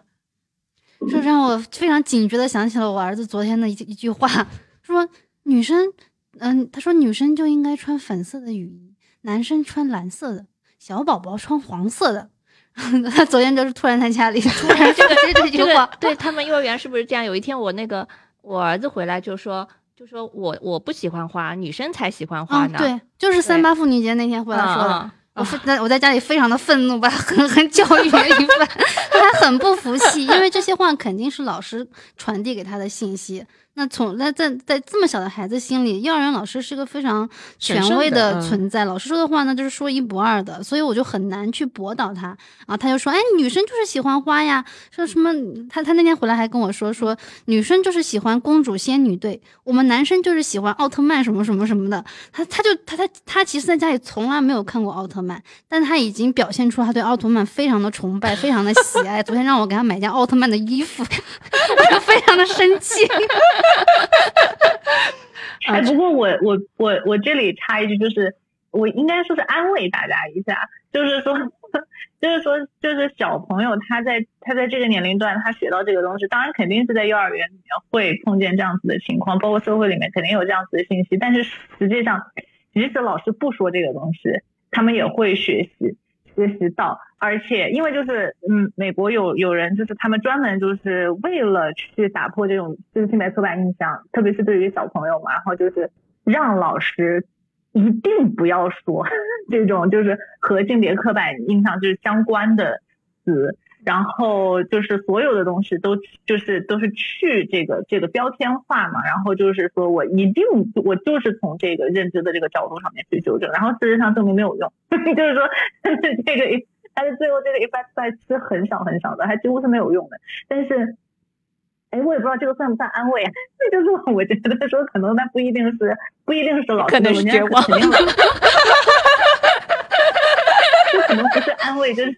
这让我非常警觉的想起了我儿子昨天的一一句话，说女生。嗯，他说女生就应该穿粉色的雨衣，男生穿蓝色的，小宝宝穿黄色的。他昨天就是突然在家里突然这个这句话，对他们幼儿园是不是这样？有一天我那个我儿子回来就说，就说我我不喜欢花，女生才喜欢花呢。对，就是三八妇女节那天回来说的。我在我在家里非常的愤怒，把他狠狠教育了一番。他很不服气，因为这些话肯定是老师传递给他的信息。那从那在在这么小的孩子心里，幼儿园老师是个非常权威的存在，老师说的话呢就是说一不二的，所以我就很难去驳倒他。啊他就说：“哎，女生就是喜欢花呀，说什么？他他那天回来还跟我说说，女生就是喜欢公主仙女队，我们男生就是喜欢奥特曼什么什么什么的。他他就他他他其实在家里从来没有看过奥特曼，但他已经表现出他对奥特曼非常的崇拜，非常的喜爱。昨天让我给他买件奥特曼的衣服，我就非常的生气。”哈哈哈哈哈哎，不过我我我我这里插一句，就是我应该说是安慰大家一下，就是说，就是说，就是小朋友他在他在这个年龄段他学到这个东西，当然肯定是在幼儿园里面会碰见这样子的情况，包括社会里面肯定有这样子的信息，但是实际上，即使老师不说这个东西，他们也会学习。学习到，而且因为就是嗯，美国有有人就是他们专门就是为了去打破这种就是性别刻板印象，特别是对于小朋友嘛，然后就是让老师一定不要说 这种就是和性别刻板印象就是相关的词。然后就是所有的东西都就是都是去这个这个标签化嘛，然后就是说我一定我就是从这个认知的这个角度上面去纠正，然后事实上证明没有用，就是说这个但是最后这个 effect 是很少很少的，还几乎是没有用的。但是，哎，我也不知道这个算不算安慰啊？那 就是我觉得说可能它不一定是不一定是老师的绝望，肯定的，这可能不是安慰，就是。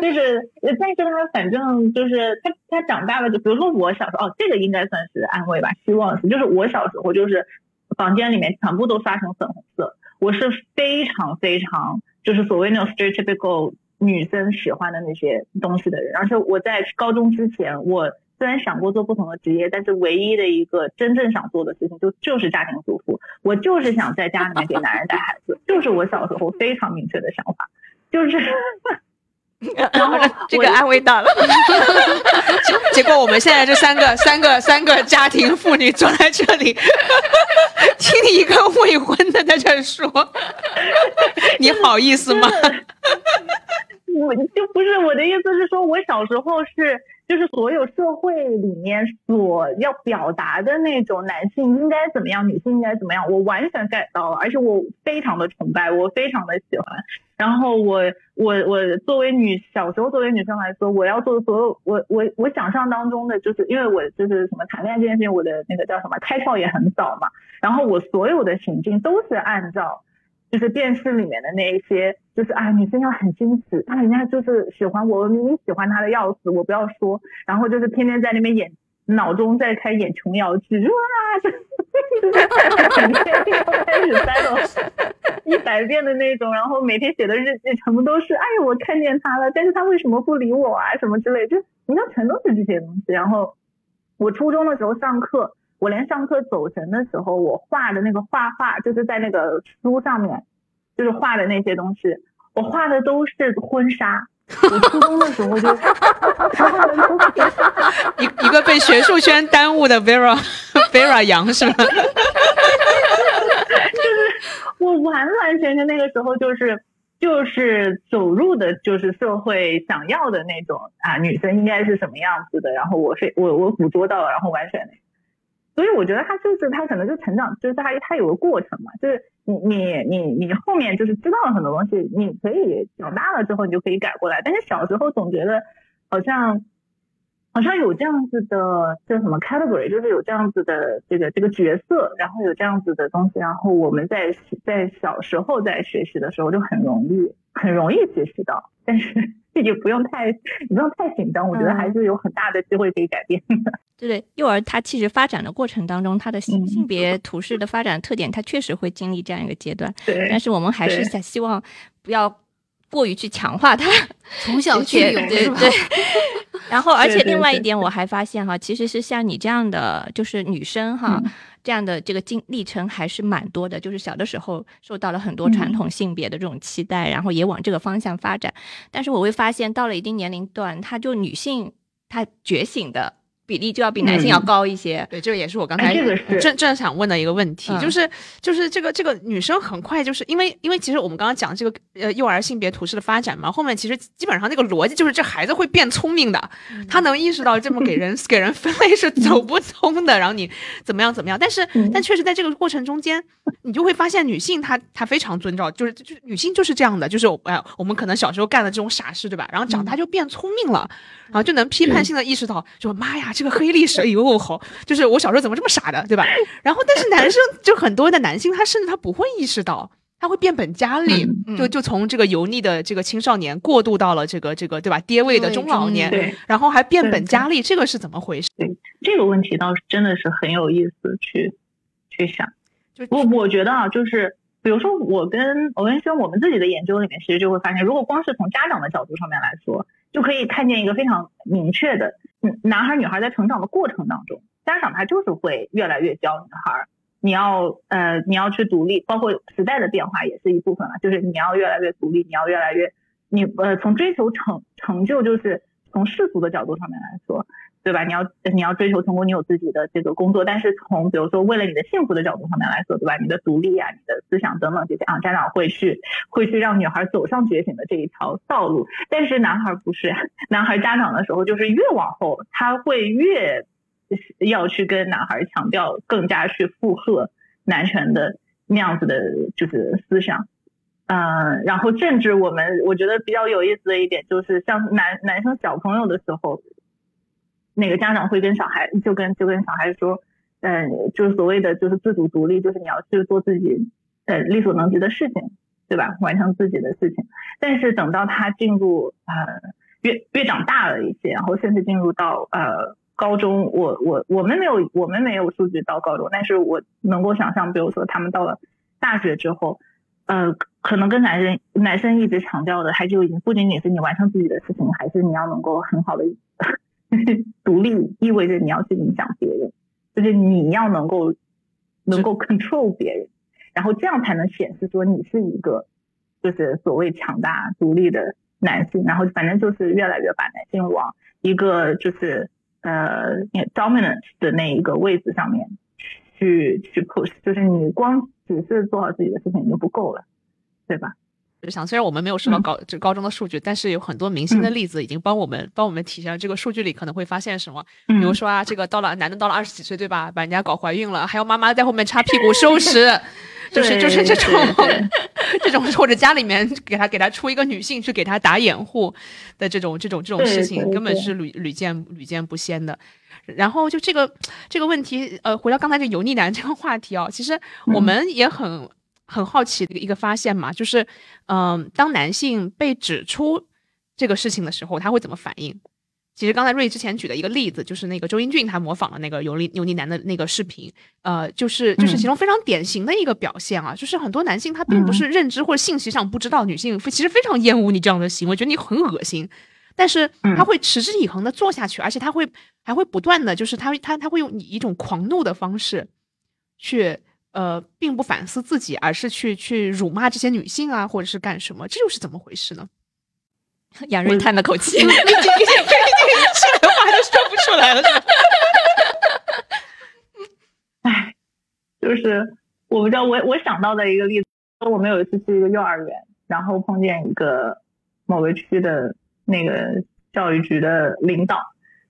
就是，但是他反正就是他他长大了，就比如说我小时候，哦，这个应该算是安慰吧，希望是。就是我小时候，就是房间里面全部都刷成粉红色，我是非常非常就是所谓那种 stereotypical 女生喜欢的那些东西的人。而且我在高中之前，我虽然想过做不同的职业，但是唯一的一个真正想做的事情就就是家庭主妇，我就是想在家里面给男人带孩子，就是我小时候非常明确的想法，就是。然后这个安慰到了，结果我们现在这三个、三个、三个家庭妇女坐在这里，听你一个未婚的在这说，你好意思吗？我就不是我的意思是说，我小时候是。就是所有社会里面所要表达的那种男性应该怎么样，女性应该怎么样，我完全 get 到了，而且我非常的崇拜，我非常的喜欢。然后我我我作为女小时候作为女生来说，我要做的所有，我我我想象当中的就是，因为我就是什么谈恋爱这件事情，我的那个叫什么开窍也很早嘛。然后我所有的行径都是按照。就是电视里面的那一些，就是啊，女生要很矜持，啊，人家就是喜欢我，明明喜欢他的要死，我不要说，然后就是天天在那边演，脑中在开演琼瑶剧，哇，整天就开始塞了一百遍的那种，然后每天写的日记全部都是，哎呀，我看见他了，但是他为什么不理我啊，什么之类，就你知道全都是这些东西。然后我初中的时候上课。我连上课走神的时候，我画的那个画画，就是在那个书上面，就是画的那些东西，我画的都是婚纱。我初中的时候就一一个被学术圈耽误的 Vera Vera 杨是吗？就是？我完完全全那个时候就是就是走入的，就是社会想要的那种啊，女生应该是什么样子的，然后我是我我捕捉到了，然后完全，所以我觉得他就是他可能就成长，就是他他有个过程嘛，就是你你你你后面就是知道了很多东西，你可以长大了之后你就可以改过来，但是小时候总觉得好像。好像有这样子的叫什么 category，就是有这样子的这个这个角色，然后有这样子的东西，然后我们在在小时候在学习的时候就很容易很容易学习到，但是也不用太不用太紧张，我觉得还是有很大的机会可以改变的。对 对，幼儿他其实发展的过程当中，他的性性别 图式的发展特点，他确实会经历这样一个阶段，对，但是我们还是想希望不要。过于去强化他，从小去有对对。然后，而且另外一点，我还发现哈，其实是像你这样的，就是女生哈，这样的这个经历程还是蛮多的。就是小的时候受到了很多传统性别的这种期待，然后也往这个方向发展。但是我会发现，到了一定年龄段，她就女性她觉醒的。比例就要比男性要高一些，对，这个也是我刚才正正想问的一个问题，就是就是这个这个女生很快就是因为因为其实我们刚刚讲这个呃幼儿性别图式的发展嘛，后面其实基本上那个逻辑就是这孩子会变聪明的，他能意识到这么给人 给人分类是走不通的，然后你怎么样怎么样，但是但确实在这个过程中间，你就会发现女性她她非常遵照，就是就是女性就是这样的，就是哎我们可能小时候干的这种傻事对吧，然后长大就变聪明了，然后就能批判性的意识到，就妈呀。这个黑历史，哎呦好，就是我小时候怎么这么傻的，对吧？然后，但是男生 就很多的男性，他甚至他不会意识到，他会变本加厉，就就从这个油腻的这个青少年过渡到了这个这个对吧？爹味的中老年，对然后还变本加厉，这个是怎么回事？对这个问题倒是真的是很有意思，去去想。就我我觉得啊，就是比如说我跟我跟轩我们自己的研究里面，其实就会发现，如果光是从家长的角度上面来说，就可以看见一个非常明确的。男孩女孩在成长的过程当中，家长他就是会越来越教女孩，你要呃你要去独立，包括时代的变化也是一部分了，就是你要越来越独立，你要越来越你呃从追求成成就，就是从世俗的角度上面来说。对吧？你要你要追求成功，你有自己的这个工作，但是从比如说为了你的幸福的角度上面来说，对吧？你的独立啊，你的思想等等这些啊，家长会去会去让女孩走上觉醒的这一条道路。但是男孩不是，男孩家长的时候就是越往后，他会越要去跟男孩强调更加去附和男权的那样子的，就是思想。嗯，然后甚至我们我觉得比较有意思的一点就是，像男男生小朋友的时候。那个家长会跟小孩，就跟就跟小孩说，嗯，就是所谓的就是自主独立，就是你要去做自己呃力所能及的事情，对吧？完成自己的事情。但是等到他进入呃越越长大了一些，然后甚至进入到呃高中，我我我们没有我们没有数据到高中，但是我能够想象，比如说他们到了大学之后，呃，可能跟男生男生一直强调的，他就已经不仅仅是你完成自己的事情，还是你要能够很好的。独立意味着你要去影响别人，就是你要能够能够 control 别人，然后这样才能显示说你是一个就是所谓强大独立的男性，然后反正就是越来越把男性往一个就是呃 dominant 的那一个位置上面去去 push，就是你光只是做好自己的事情已经不够了，对吧？就想，虽然我们没有收到高就高中的数据，但是有很多明星的例子已经帮我们帮我们体现了这个数据里可能会发现什么。比如说啊，这个到了男的到了二十几岁，对吧？把人家搞怀孕了，还有妈妈在后面擦屁股收拾，就是就是这种 这种或者家里面给他给他出一个女性去给他打掩护的这种这种这种事情，根本是屡屡见屡见不鲜的。然后就这个这个问题，呃，回到刚才这油腻男这个话题啊，其实我们也很。很好奇的一个发现嘛，就是，嗯，当男性被指出这个事情的时候，他会怎么反应？其实刚才瑞之前举的一个例子，就是那个周英俊他模仿了那个油腻油腻男的那个视频，呃，就是就是其中非常典型的一个表现啊，就是很多男性他并不是认知或者信息上不知道女性其实非常厌恶你这样的行为，觉得你很恶心。但是嗯他会持之以恒的做下去，而且他会还会不断的，就是他他他会用以一种狂怒的方式去呃，并不反思自己，而是去去辱骂这些女性啊，或者是干什么，这又是怎么回事呢？杨瑞叹了口气，这个这个这个话都说不出来了，是吧？唉，就是我不知道，我我想到的一个例子，我们有一次去一个幼儿园，然后碰见一个某个区的那个教育局的领导，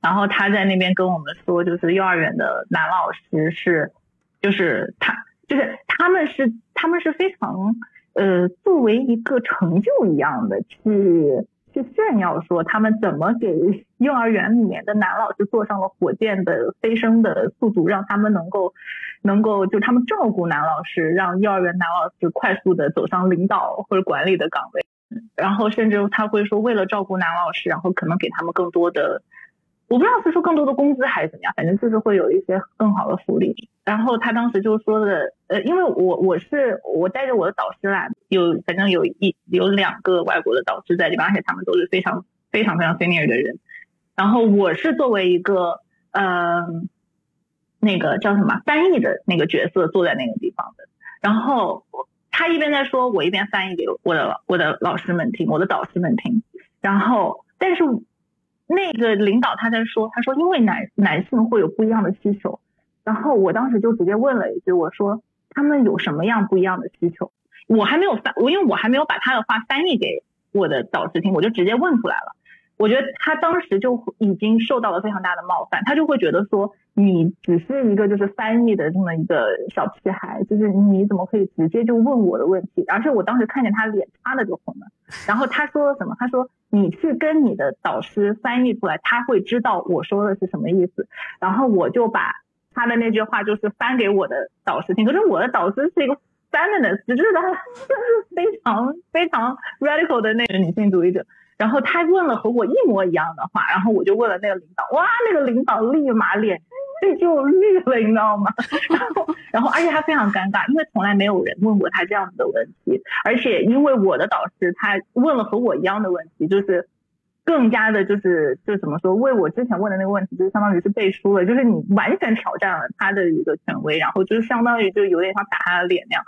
然后他在那边跟我们说，就是幼儿园的男老师是，就是他就是他们是他们是非常呃作为一个成就一样的去。去炫耀说他们怎么给幼儿园里面的男老师做上了火箭的飞升的速度，让他们能够能够就他们照顾男老师，让幼儿园男老师快速的走上领导或者管理的岗位。然后甚至他会说，为了照顾男老师，然后可能给他们更多的，我不知道是说更多的工资还是怎么样，反正就是会有一些更好的福利。然后他当时就说的，呃，因为我我是我带着我的导师来，有反正有一有两个外国的导师在里边，而且他们都是非常非常非常 senior 的人。然后我是作为一个呃那个叫什么翻译的那个角色坐在那个地方的。然后他一边在说，我一边翻译给我的我的老师们听，我的导师们听。然后但是那个领导他在说，他说因为男男性会有不一样的需求。然后我当时就直接问了一句，我说他们有什么样不一样的需求？我还没有翻，我因为我还没有把他的话翻译给我的导师听，我就直接问出来了。我觉得他当时就已经受到了非常大的冒犯，他就会觉得说你只是一个就是翻译的这么一个小屁孩，就是你怎么可以直接就问我的问题？而且我当时看见他脸擦的就红了。然后他说了什么？他说你去跟你的导师翻译出来，他会知道我说的是什么意思。然后我就把。他的那句话就是翻给我的导师听，可是我的导师是一个 feminist，就是他就 是非常非常 radical 的那个女性主义者。然后他问了和我一模一样的话，然后我就问了那个领导，哇，那个领导立马脸这就绿了，你知道吗？然后然后而且他非常尴尬，因为从来没有人问过他这样子的问题，而且因为我的导师他问了和我一样的问题，就是。更加的就是就怎么说，为我之前问的那个问题，就相当于是背书了，就是你完全挑战了他的一个权威，然后就是相当于就有点像打他的脸那样。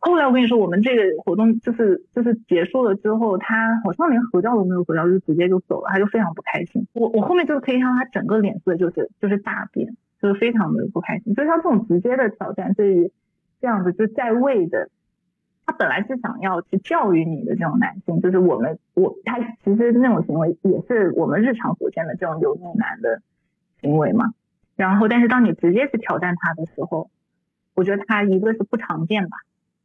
后来我跟你说，我们这个活动就是就是结束了之后，他好像连合照都没有合照，就直接就走了，他就非常不开心。我我后面就可以看到他整个脸色就是就是大变，就是非常的不开心。就是他这种直接的挑战，对于这样子就在位的。他本来是想要去教育你的这种男性，就是我们我他其实那种行为也是我们日常所见的这种油腻男的行为嘛。然后，但是当你直接去挑战他的时候，我觉得他一个是不常见吧，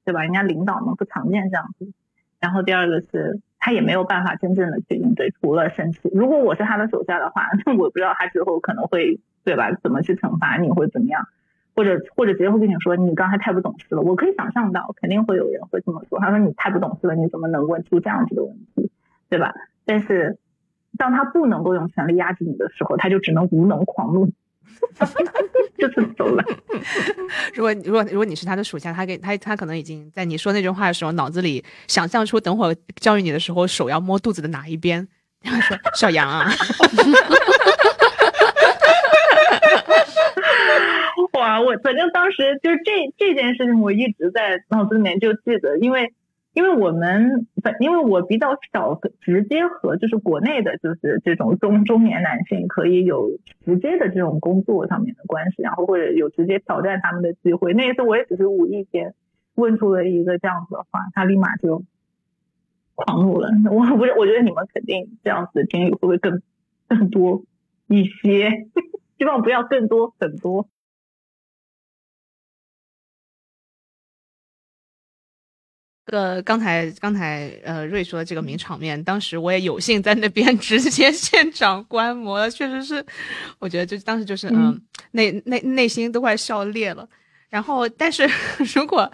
对吧？人家领导们不常见这样子。然后第二个是他也没有办法真正的去应对，除了生气。如果我是他的手下的话，那我不知道他之后可能会对吧？怎么去惩罚你或怎么样。或者或者直接会跟你说你刚才太不懂事了，我可以想象到肯定会有人会这么说。他说你太不懂事了，你怎么能问出这样子的问题，对吧？但是当他不能够用权力压制你的时候，他就只能无能狂怒，就是走了。如果如果如果你是他的属下，他给他他可能已经在你说那句话的时候，脑子里想象出等会儿教育你的时候手要摸肚子的哪一边，然后说小杨啊。哇，我反正当时就是这这件事情，我一直在脑子里面就记得，因为因为我们本因为我比较少直接和就是国内的，就是这种中中年男性可以有直接的这种工作上面的关系，然后或者有直接挑战他们的机会。那一次我也只是无意间问出了一个这样子的话，他立马就狂怒了。我不是，我觉得你们肯定这样子的经历会不会更更多一些？希望不要更多很多。呃，刚才刚才呃瑞说的这个名场面，当时我也有幸在那边 直接现场观摩，确实是，我觉得就当时就是嗯，内内内心都快笑裂了。然后，但是 如果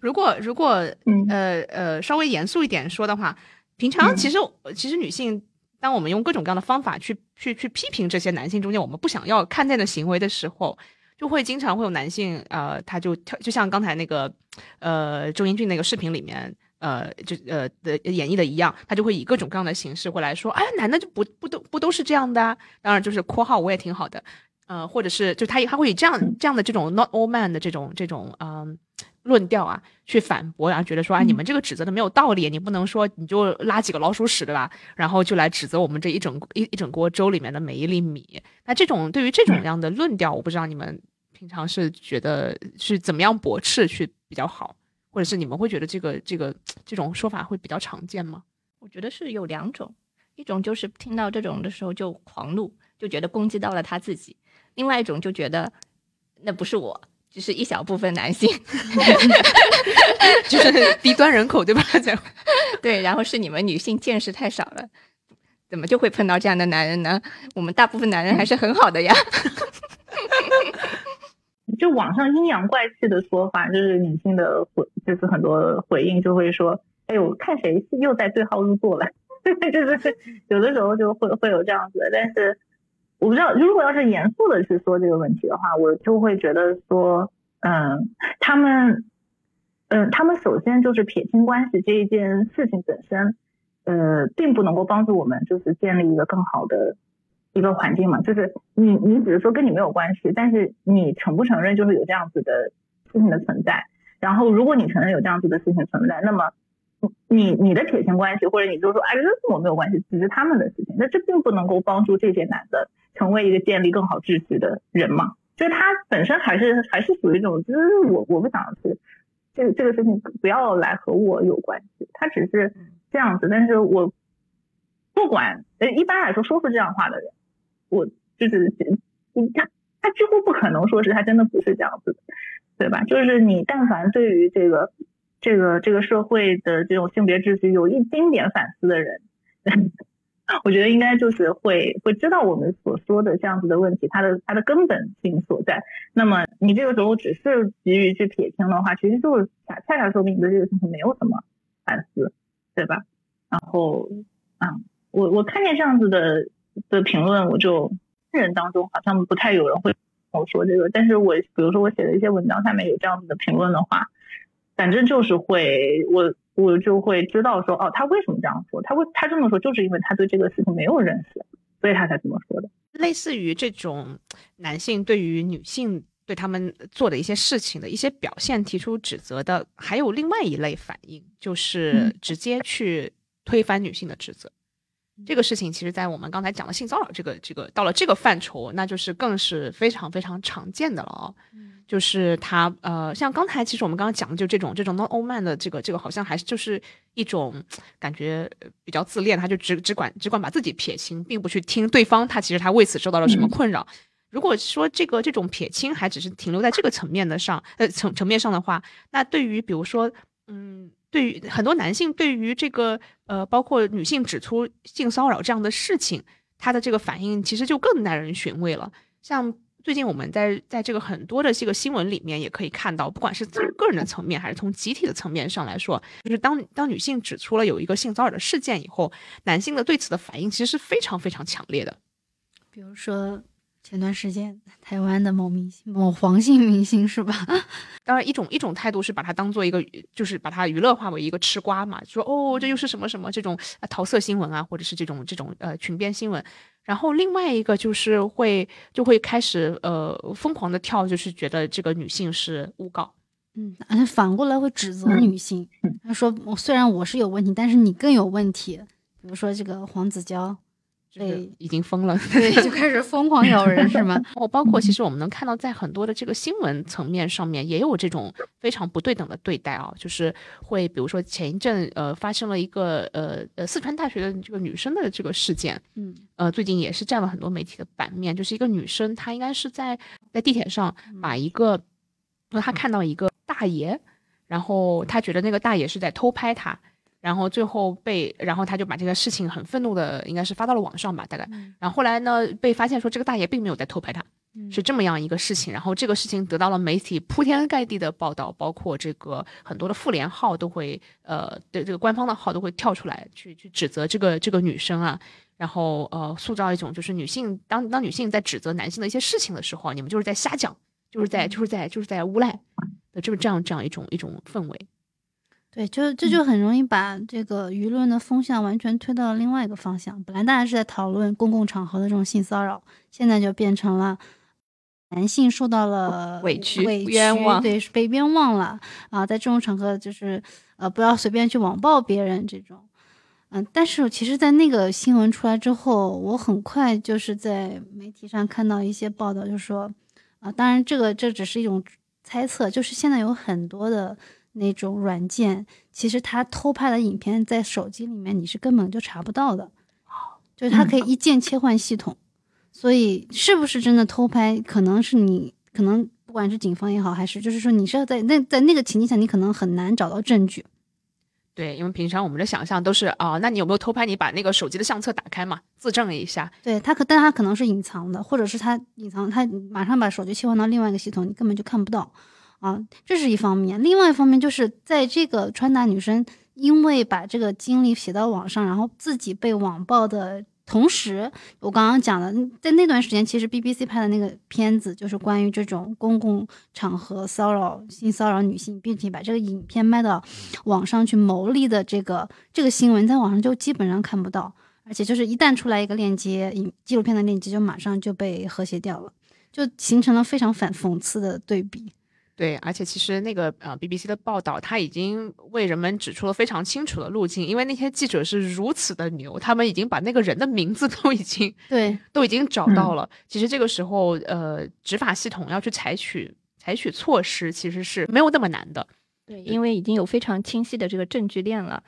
如果如果呃呃稍微严肃一点说的话，平常其实其实女性，当我们用各种各样的方法去去去批评这些男性中间我们不想要看见的行为的时候。就会经常会有男性，呃，他就跳，就像刚才那个，呃，周英俊那个视频里面，呃，就呃的演绎的一样，他就会以各种各样的形式过来说，哎，男的就不不都不都是这样的啊？当然就是括号我也挺好的，呃，或者是就他他会以这样这样的这种 not all man 的这种这种嗯、论调啊去反驳，然后觉得说啊，你们这个指责的没有道理，你不能说你就拉几个老鼠屎对吧？然后就来指责我们这一整一一整锅粥里面的每一粒米。那这种对于这种样的论调，我不知道你们平常是觉得是怎么样驳斥去比较好，或者是你们会觉得这个这个这种说法会比较常见吗？我觉得是有两种，一种就是听到这种的时候就狂怒，就觉得攻击到了他自己；另外一种就觉得那不是我，只是一小部分男性，就是低端人口对吧？对，然后是你们女性见识太少了，怎么就会碰到这样的男人呢？我们大部分男人还是很好的呀。就网上阴阳怪气的说法，就是女性的回，就是很多回应就会说，哎呦，看谁又在对号入座了，就是有的时候就会会有这样子的。但是我不知道，如果要是严肃的去说这个问题的话，我就会觉得说，嗯，他们，嗯，他们首先就是撇清关系这一件事情本身，呃，并不能够帮助我们就是建立一个更好的。一个环境嘛，就是你你只是说跟你没有关系，但是你承不承认就是有这样子的事情的存在。然后如果你承认有这样子的事情存在，那么你你的撇清关系，或者你就说哎，这跟我没有关系，只是他们的事情，那这并不能够帮助这些男的成为一个建立更好秩序的人嘛。就是他本身还是还是属于一种，就是我我不想去这个这个事情不要来和我有关系，他只是这样子。但是我不管，呃，一般来说说出这样话的人。我就是他，他几乎不可能说是他真的不是这样子的，对吧？就是你但凡对于这个这个这个社会的这种性别秩序有一丁点反思的人，我觉得应该就是会会知道我们所说的这样子的问题，它的它的根本性所在。那么你这个时候只是急于去撇清的话，其实就是恰恰恰说明你对这个事情没有什么反思，对吧？然后啊，我我看见这样子的。的评论，我就人当中好像不太有人会我说这个，但是我比如说我写的一些文章下面有这样子的评论的话，反正就是会我我就会知道说哦，他为什么这样说？他会他这么说，就是因为他对这个事情没有认识，所以他才这么说的。类似于这种男性对于女性对他们做的一些事情的一些表现提出指责的，还有另外一类反应，就是直接去推翻女性的指责。这个事情其实，在我们刚才讲的性骚扰这个这个到了这个范畴，那就是更是非常非常常见的了哦。就是他呃，像刚才其实我们刚刚讲的，就这种这种 not all man 的这个这个，好像还是就是一种感觉比较自恋，他就只只管只管把自己撇清，并不去听对方他其实他为此受到了什么困扰。如果说这个这种撇清还只是停留在这个层面的上呃层层面上的话，那对于比如说嗯。对于很多男性，对于这个呃，包括女性指出性骚扰这样的事情，他的这个反应其实就更耐人寻味了。像最近我们在在这个很多的这个新闻里面也可以看到，不管是从个人的层面还是从集体的层面上来说，就是当当女性指出了有一个性骚扰的事件以后，男性的对此的反应其实是非常非常强烈的。比如说。前段时间，台湾的某明星、某黄姓明星是吧？当然，一种一种态度是把它当做一个，就是把它娱乐化为一个吃瓜嘛，说哦，这又是什么什么这种桃色新闻啊，或者是这种这种呃裙边新闻。然后另外一个就是会就会开始呃疯狂的跳，就是觉得这个女性是诬告，嗯，而且反过来会指责女性，他说虽然我是有问题，但是你更有问题。比如说这个黄子佼。对，已经疯了，对，就开始疯狂咬人，是吗？哦，包括其实我们能看到，在很多的这个新闻层面上面，也有这种非常不对等的对待啊，就是会，比如说前一阵，呃，发生了一个，呃呃，四川大学的这个女生的这个事件，嗯，呃，最近也是占了很多媒体的版面，就是一个女生，她应该是在在地铁上把一个，她看到一个大爷，然后她觉得那个大爷是在偷拍她。然后最后被，然后他就把这个事情很愤怒的，应该是发到了网上吧，大概。然后后来呢，被发现说这个大爷并没有在偷拍他，是这么样一个事情。然后这个事情得到了媒体铺天盖地的报道，包括这个很多的妇联号都会，呃，对这个官方的号都会跳出来去去指责这个这个女生啊，然后呃，塑造一种就是女性当当女性在指责男性的一些事情的时候，你们就是在瞎讲，就是在就是在就是在诬赖的这么这样这样一种一种氛围。对，就这就很容易把这个舆论的风向完全推到了另外一个方向。本来大家是在讨论公共场合的这种性骚扰，现在就变成了男性受到了委屈委屈冤枉对，是被冤枉了啊！在这种场合，就是呃，不要随便去网暴别人这种。嗯，但是其实，在那个新闻出来之后，我很快就是在媒体上看到一些报道，就说啊，当然这个这只是一种猜测，就是现在有很多的那种软件，其实它偷拍的影片在手机里面你是根本就查不到的，就是它可以一键切换系统，所以是不是真的偷拍，可能是你可能不管是警方也好，还是就是说你是要在那在那个情境下，你可能很难找到证据。对，因为平常我们的想象都是啊，那你有没有偷拍？你把那个手机的相册打开嘛，自证一下。对他可，但他可能是隐藏的，或者是他隐藏，他马上把手机切换到另外一个系统，你根本就看不到啊。这是一方面，另外一方面就是在这个川大女生因为把这个经历写到网上，然后自己被网暴的同时，我刚刚讲的，在那段时间，其实 BBC 拍的那个片子就是关于这种公共场合骚扰、性骚扰女性，并且把这个影片卖到网上去牟利的这个这个新闻，在网上就基本上看不到。而且就是一旦出来一个链接，影纪录片的链接就马上就被和谐掉了，就形成了非常反讽刺的对比。对，而且其实那个呃 BBC 的报道，他已经为人们指出了非常清楚的路径，因为那些记者是如此的牛，他们已经把那个人的名字 都已经对都已经找到了。其实这个时候，呃，执法系统要去采取采取措施，其实是没有那么难的。对，因为已经有非常清晰的这个证据链了，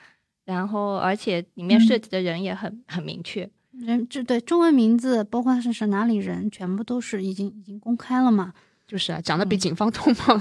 然后而且里面涉及的人也很、很明确。人这对中文名字，包括他是是哪里人，全部都是已经已经公开了嘛。就是啊，讲的比警方通报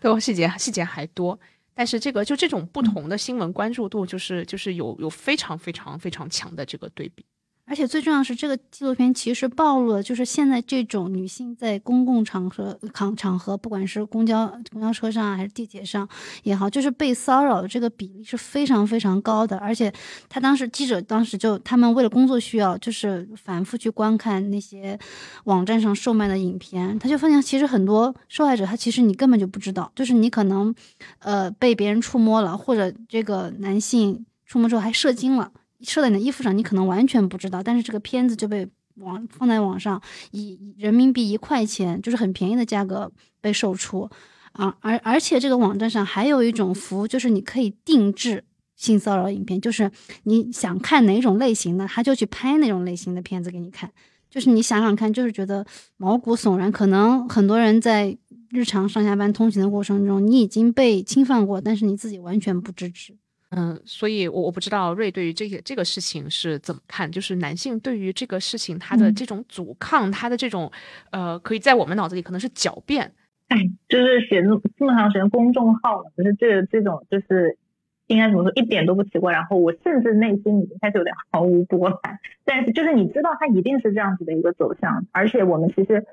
都细节细节还多。但是这个就这种不同的新闻关注度，就是就是有有非常非常非常强的这个对比。而且最重要的是，这个纪录片其实暴露了，就是现在这种女性在公共场合场场合，不管是公交公交车上还是地铁上也好，就是被骚扰的这个比例是非常非常高的。而且他当时记者当时就他们为了工作需要，就是反复去观看那些网站上售卖的影片，他就发现其实很多受害者他其实你根本就不知道，就是你可能呃被别人触摸了，或者这个男性触摸之后还射精了。射在你的衣服上，你可能完全不知道，但是这个片子就被网放在网上，以人民币一块钱，就是很便宜的价格被售出啊。而而且这个网站上还有一种服务，就是你可以定制性骚扰影片，就是你想看哪种类型的，他就去拍那种类型的片子给你看。就是你想想看，就是觉得毛骨悚然。可能很多人在日常上下班通勤的过程中，你已经被侵犯过，但是你自己完全不知知。嗯，所以，我我不知道瑞对于这个这个事情是怎么看，就是男性对于这个事情他的这种阻抗，他的这种，呃，可以在我们脑子里可能是狡辩。哎，就是写这这么长时间公众号，就是这这种就是应该怎么说，一点都不奇怪。然后我甚至内心已经开始有点毫无波澜，但是就是你知道他一定是这样子的一个走向，而且我们其实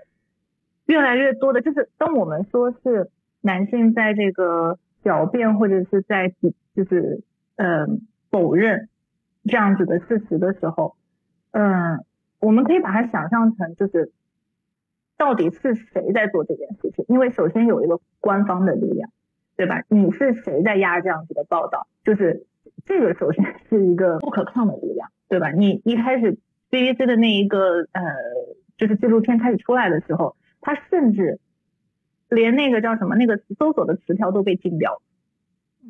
越来越多的，就是当我们说是男性在这个狡辩或者是在就是。嗯，否认这样子的事实的时候，嗯，我们可以把它想象成就是，到底是谁在做这件事情？因为首先有一个官方的力量，对吧？你是谁在压这样子的报道？就是这个首先是一个不可抗的力量，对吧？你一开始 BBC 的那一个呃，就是纪录片开始出来的时候，它甚至连那个叫什么那个搜索的词条都被禁掉了。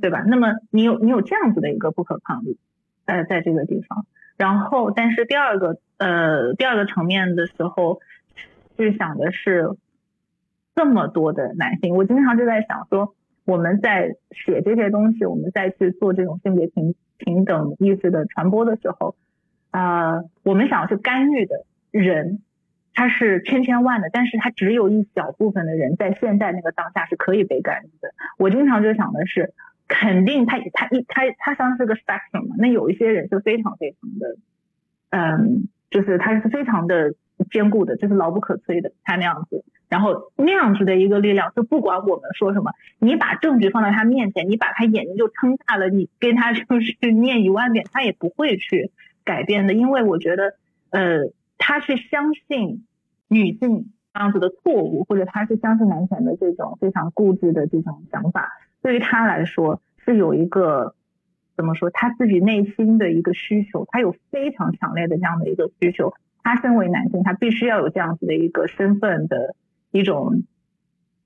对吧？那么你有你有这样子的一个不可抗力，呃，在这个地方。然后，但是第二个呃第二个层面的时候，是想的是这么多的男性。我经常就在想说，我们在写这些东西，我们在去做这种性别平平等意识的传播的时候，啊，我们想要去干预的人，他是千千万的，但是他只有一小部分的人在现在那个当下是可以被干预的。我经常就想的是。肯定，他他一他他像是个 spectrum 嘛，那有一些人是非常非常的，嗯，就是他是非常的坚固的，就是牢不可摧的，他那样子。然后那样子的一个力量，就不管我们说什么，你把证据放在他面前，你把他眼睛就撑大了，你跟他就是念一万遍，他也不会去改变的。因为我觉得，呃，他是相信女性这样子的错误，或者他是相信男权的这种非常固执的这种想法。对于他来说是有一个怎么说，他自己内心的一个需求，他有非常强烈的这样的一个需求。他身为男性，他必须要有这样子的一个身份的一种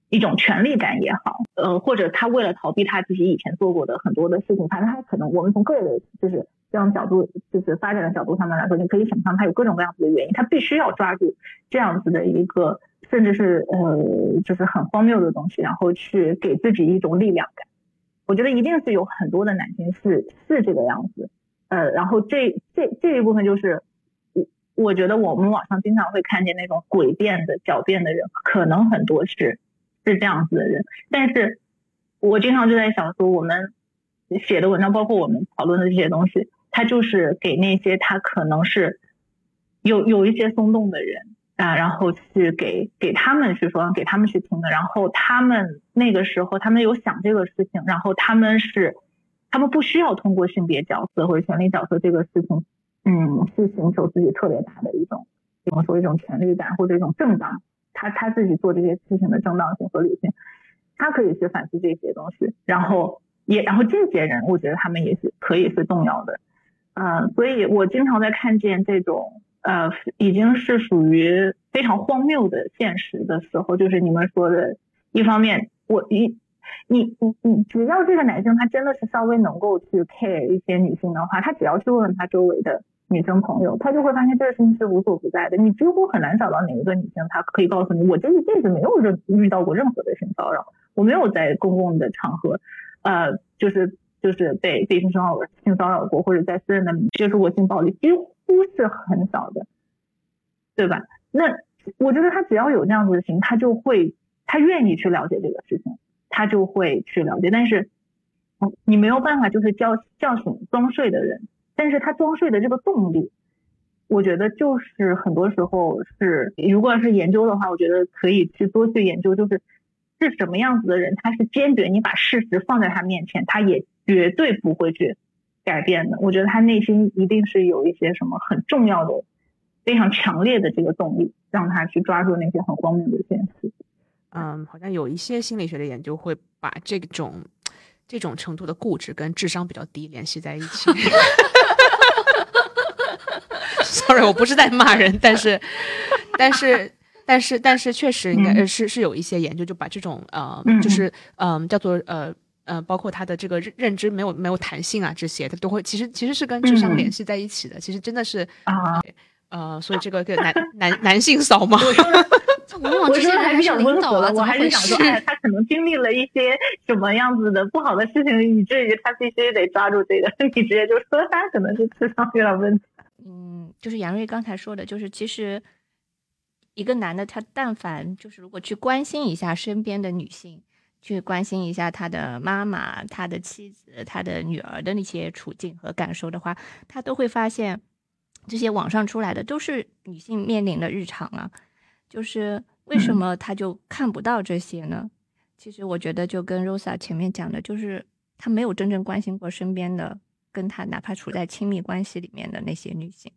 一种权利感也好，呃，或者他为了逃避他自己以前做过的很多的事情，反正他可能我们从个人就是这样角度，就是发展的角度上面来说，你可以想象他有各种各样子的原因，他必须要抓住这样子的一个，甚至是呃，就是很荒谬的东西，然后去给自己一种力量感。我觉得一定是有很多的男性是是这个样子，呃，然后这这这一部分就是我我觉得我们网上经常会看见那种诡辩的狡辩的人，可能很多是。是这样子的人，但是我经常就在想说，我们写的文章，包括我们讨论的这些东西，他就是给那些他可能是有有一些松动的人啊，然后去给给他们去说，给他们去听的，然后他们那个时候他们有想这个事情，然后他们是他们不需要通过性别角色或者权力角色这个事情，嗯，去寻求自己特别大的一种怎么说一种权利感或者一种正当。他他自己做这些事情的正当性和理性，他可以去反思这些东西，然后也然后这些人，我觉得他们也是可以是重要的，嗯，所以我经常在看见这种呃已经是属于非常荒谬的现实的时候，就是你们说的，一方面我一你你你只要这个男性他真的是稍微能够去 care 一些女性的话，他只要去问问他周围的。女生朋友，他就会发现这个事情是无所不在的。你几乎很难找到哪一个女性，她可以告诉你，我这一辈子没有任遇到过任何的性骚扰，我没有在公共的场合，呃，就是就是被被性骚扰性骚扰过，或者在私人的接触过性暴力，几乎是很少的，对吧？那我觉得他只要有这样子的心，他就会，他愿意去了解这个事情，他就会去了解。但是，你没有办法，就是叫叫醒装睡的人。但是他装睡的这个动力，我觉得就是很多时候是，如果是研究的话，我觉得可以去多去研究，就是是什么样子的人，他是坚决你把事实放在他面前，他也绝对不会去改变的。我觉得他内心一定是有一些什么很重要的、非常强烈的这个动力，让他去抓住那些很荒谬的现实。嗯，好像有一些心理学的研究会把这种这种程度的固执跟智商比较低联系在一起。Sorry，我不是在骂人，但是，但是，但是，但是，确实应该是是有一些研究，就把这种呃，就是嗯，叫做呃呃，包括他的这个认认知没有没有弹性啊，这些他都会其实其实是跟智商联系在一起的。其实真的是啊，呃，所以这个个男男男性扫盲，我说还是比较温和的，我还是想说，哎，他可能经历了一些什么样子的不好的事情，以至于他必须得抓住这个，你直接就说他可能是智商有点问题。嗯，就是杨瑞刚才说的，就是其实一个男的，他但凡就是如果去关心一下身边的女性，去关心一下他的妈妈、他的妻子、他的女儿的那些处境和感受的话，他都会发现这些网上出来的都是女性面临的日常啊。就是为什么他就看不到这些呢？其实我觉得就跟 Rosa 前面讲的，就是他没有真正关心过身边的。跟他哪怕处在亲密关系里面的那些女性，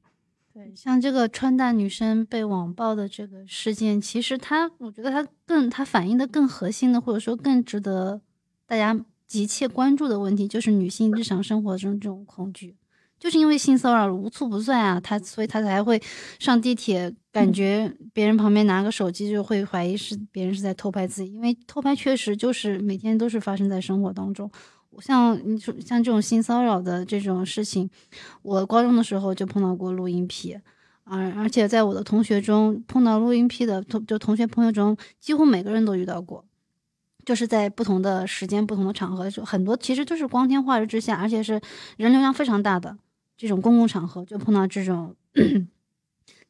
对，像这个川大女生被网暴的这个事件，其实它，我觉得它更，它反映的更核心的，或者说更值得大家急切关注的问题，就是女性日常生活中这种恐惧，就是因为性骚扰无处不在啊，她所以她才会上地铁，感觉别人旁边拿个手机就会怀疑是别人是在偷拍自己，因为偷拍确实就是每天都是发生在生活当中。像你说像这种性骚扰的这种事情，我高中的时候就碰到过录音癖，而而且在我的同学中碰到录音癖的同就同学朋友中，几乎每个人都遇到过，就是在不同的时间、不同的场合，就很多其实都是光天化日之下，而且是人流量非常大的这种公共场合，就碰到这种。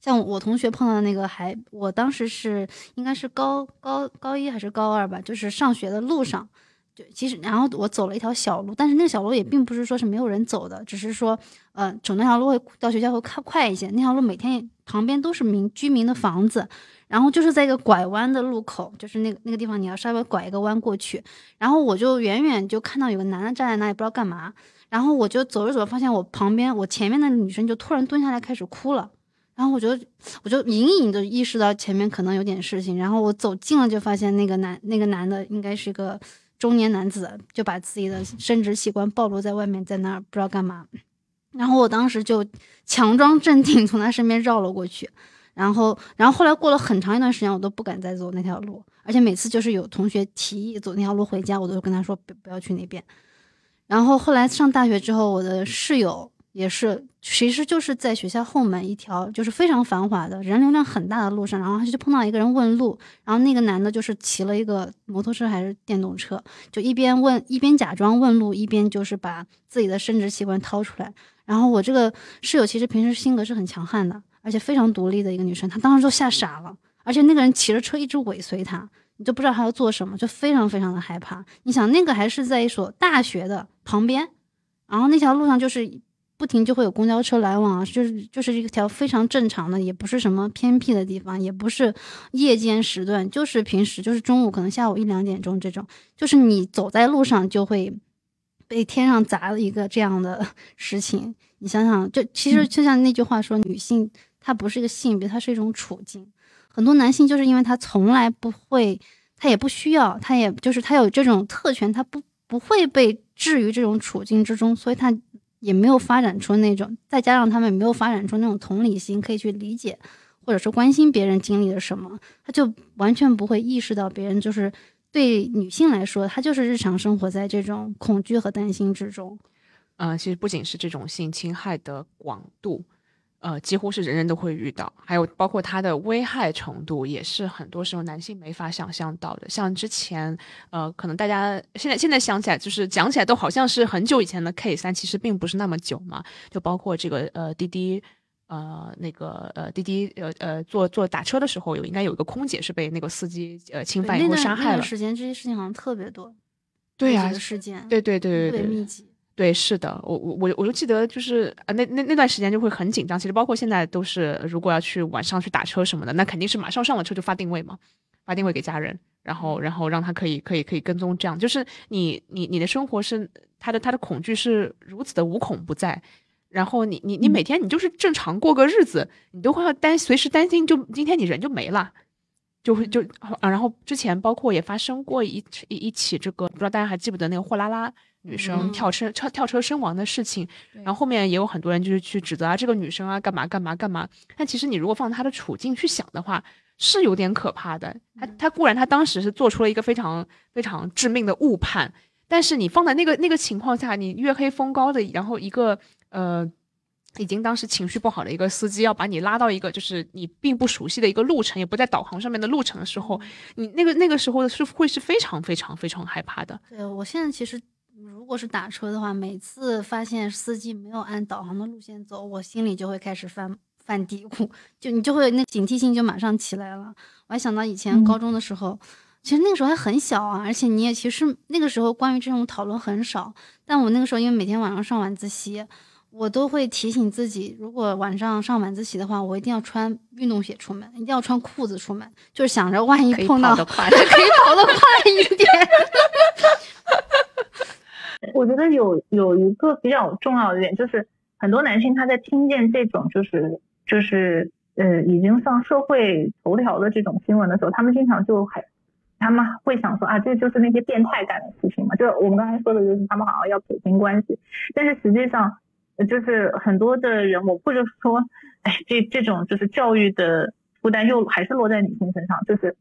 像我同学碰到那个，还我当时是应该是高高高一还是高二吧，就是上学的路上。就其实，然后我走了一条小路，但是那个小路也并不是说是没有人走的，只是说，呃，走那条路会到学校会快快一些。那条路每天旁边都是民居民的房子，然后就是在一个拐弯的路口，就是那个那个地方你要稍微拐一个弯过去。然后我就远远就看到有个男的站在那里，不知道干嘛。然后我就走着走着，发现我旁边我前面的女生就突然蹲下来开始哭了。然后我就我就隐隐的意识到前面可能有点事情。然后我走近了就发现那个男那个男的应该是个。中年男子就把自己的生殖器官暴露在外面，在那儿不知道干嘛。然后我当时就强装镇定，从他身边绕了过去。然后，然后后来过了很长一段时间，我都不敢再走那条路，而且每次就是有同学提议走那条路回家，我都跟他说不不要去那边。然后后来上大学之后，我的室友也是，其实就是在学校后门一条就是非常繁华的人流量很大的路上，然后他就碰到一个人问路，然后那个男的就是骑了一个摩托车还是电动车，就一边问一边假装问路，一边就是把自己的生殖器官掏出来。然后我这个室友其实平时性格是很强悍的。而且非常独立的一个女生，她当时就吓傻了。而且那个人骑着车一直尾随她，你就不知道她要做什么，就非常非常的害怕。你想，那个还是在一所大学的旁边，然后那条路上就是不停就会有公交车来往，就是就是一条非常正常的，也不是什么偏僻的地方，也不是夜间时段，就是平时就是中午可能下午一两点钟这种，就是你走在路上就会被天上砸了一个这样的 事情。你想想，就其实就像那句话说，女性。她不是一个性别，她是一种处境。很多男性就是因为他从来不会，他也不需要，他也就是他有这种特权，他不不会被置于这种处境之中，所以他也没有发展出那种，再加上他们没有发展出那种同理心，可以去理解或者说关心别人经历了什么，他就完全不会意识到别人就是对女性来说，她就是日常生活在这种恐惧和担心之中。嗯，其实不仅是这种性侵害的广度。呃，几乎是人人都会遇到，还有包括它的危害程度，也是很多时候男性没法想象到的。像之前，呃，可能大家现在现在想起来，就是讲起来都好像是很久以前的 case，但其实并不是那么久嘛。就包括这个呃滴滴，呃那个呃滴滴呃呃坐坐打车的时候，有应该有一个空姐是被那个司机呃侵犯以后杀害了。时间这些事情好像特别多。对呀，事件。对对对对对。特别密集。对，是的，我我我我就记得，就是啊，那那那段时间就会很紧张。其实包括现在都是，如果要去晚上去打车什么的，那肯定是马上上了车就发定位嘛，发定位给家人，然后然后让他可以可以可以跟踪。这样就是你你你的生活是他的他的恐惧是如此的无孔不在，然后你你你每天你就是正常过个日子，你都会要担随时担心，就今天你人就没了，就会就啊。然后之前包括也发生过一一一起这个，不知道大家还记不得那个货拉拉。女生跳车跳跳车身亡的事情，然后后面也有很多人就是去指责啊这个女生啊干嘛干嘛干嘛。但其实你如果放她的处境去想的话，是有点可怕的。她她固然她当时是做出了一个非常非常致命的误判，但是你放在那个那个情况下，你月黑风高的，然后一个呃已经当时情绪不好的一个司机要把你拉到一个就是你并不熟悉的一个路程，也不在导航上面的路程的时候，你那个那个时候是会是非常非常非常害怕的。对我现在其实。如果是打车的话，每次发现司机没有按导航的路线走，我心里就会开始犯犯嘀咕，就你就会那警惕性就马上起来了。我还想到以前高中的时候，其实那个时候还很小啊，而且你也其实那个时候关于这种讨论很少。但我那个时候因为每天晚上上晚自习，我都会提醒自己，如果晚上上晚自习的话，我一定要穿运动鞋出门，一定要穿裤子出门，就是想着万一碰到 可以跑得快一点。我觉得有有一个比较重要的点，就是很多男性他在听见这种就是就是呃已经上社会头条的这种新闻的时候，他们经常就很他们会想说啊，这就是那些变态干的事情嘛。就是我们刚才说的就是他们好像要撇清关系，但是实际上就是很多的人，我或者说哎这这种就是教育的负担又还是落在女性身上，就是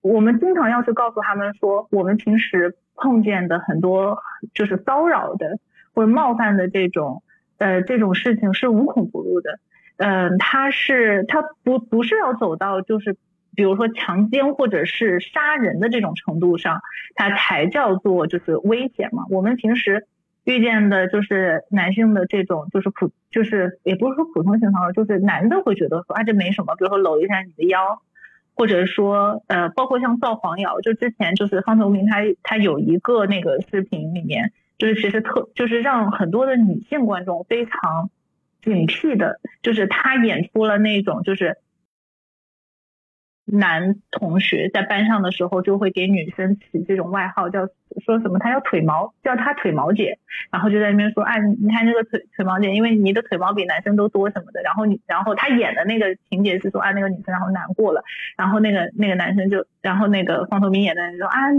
我们经常要去告诉他们说，我们平时。碰见的很多就是骚扰的或者冒犯的这种呃这种事情是无孔不入的，嗯，他是他不不是要走到就是比如说强奸或者是杀人的这种程度上，他才叫做就是危险嘛。我们平时遇见的就是男性的这种就是普就是也不是说普通情况，就是男的会觉得说啊这没什么，比如说搂一下你的腰。或者说，呃，包括像造黄谣，就之前就是方头明他他有一个那个视频里面，就是其实特就是让很多的女性观众非常警惕的，就是他演出了那种就是。男同学在班上的时候就会给女生起这种外号，叫说什么他叫腿毛，叫他腿毛姐，然后就在那边说，哎，你看这个腿腿毛姐，因为你的腿毛比男生都多什么的，然后你，然后他演的那个情节是说，啊，那个女生然后难过了，然后那个那个男生就，然后那个方头明演的说，啊，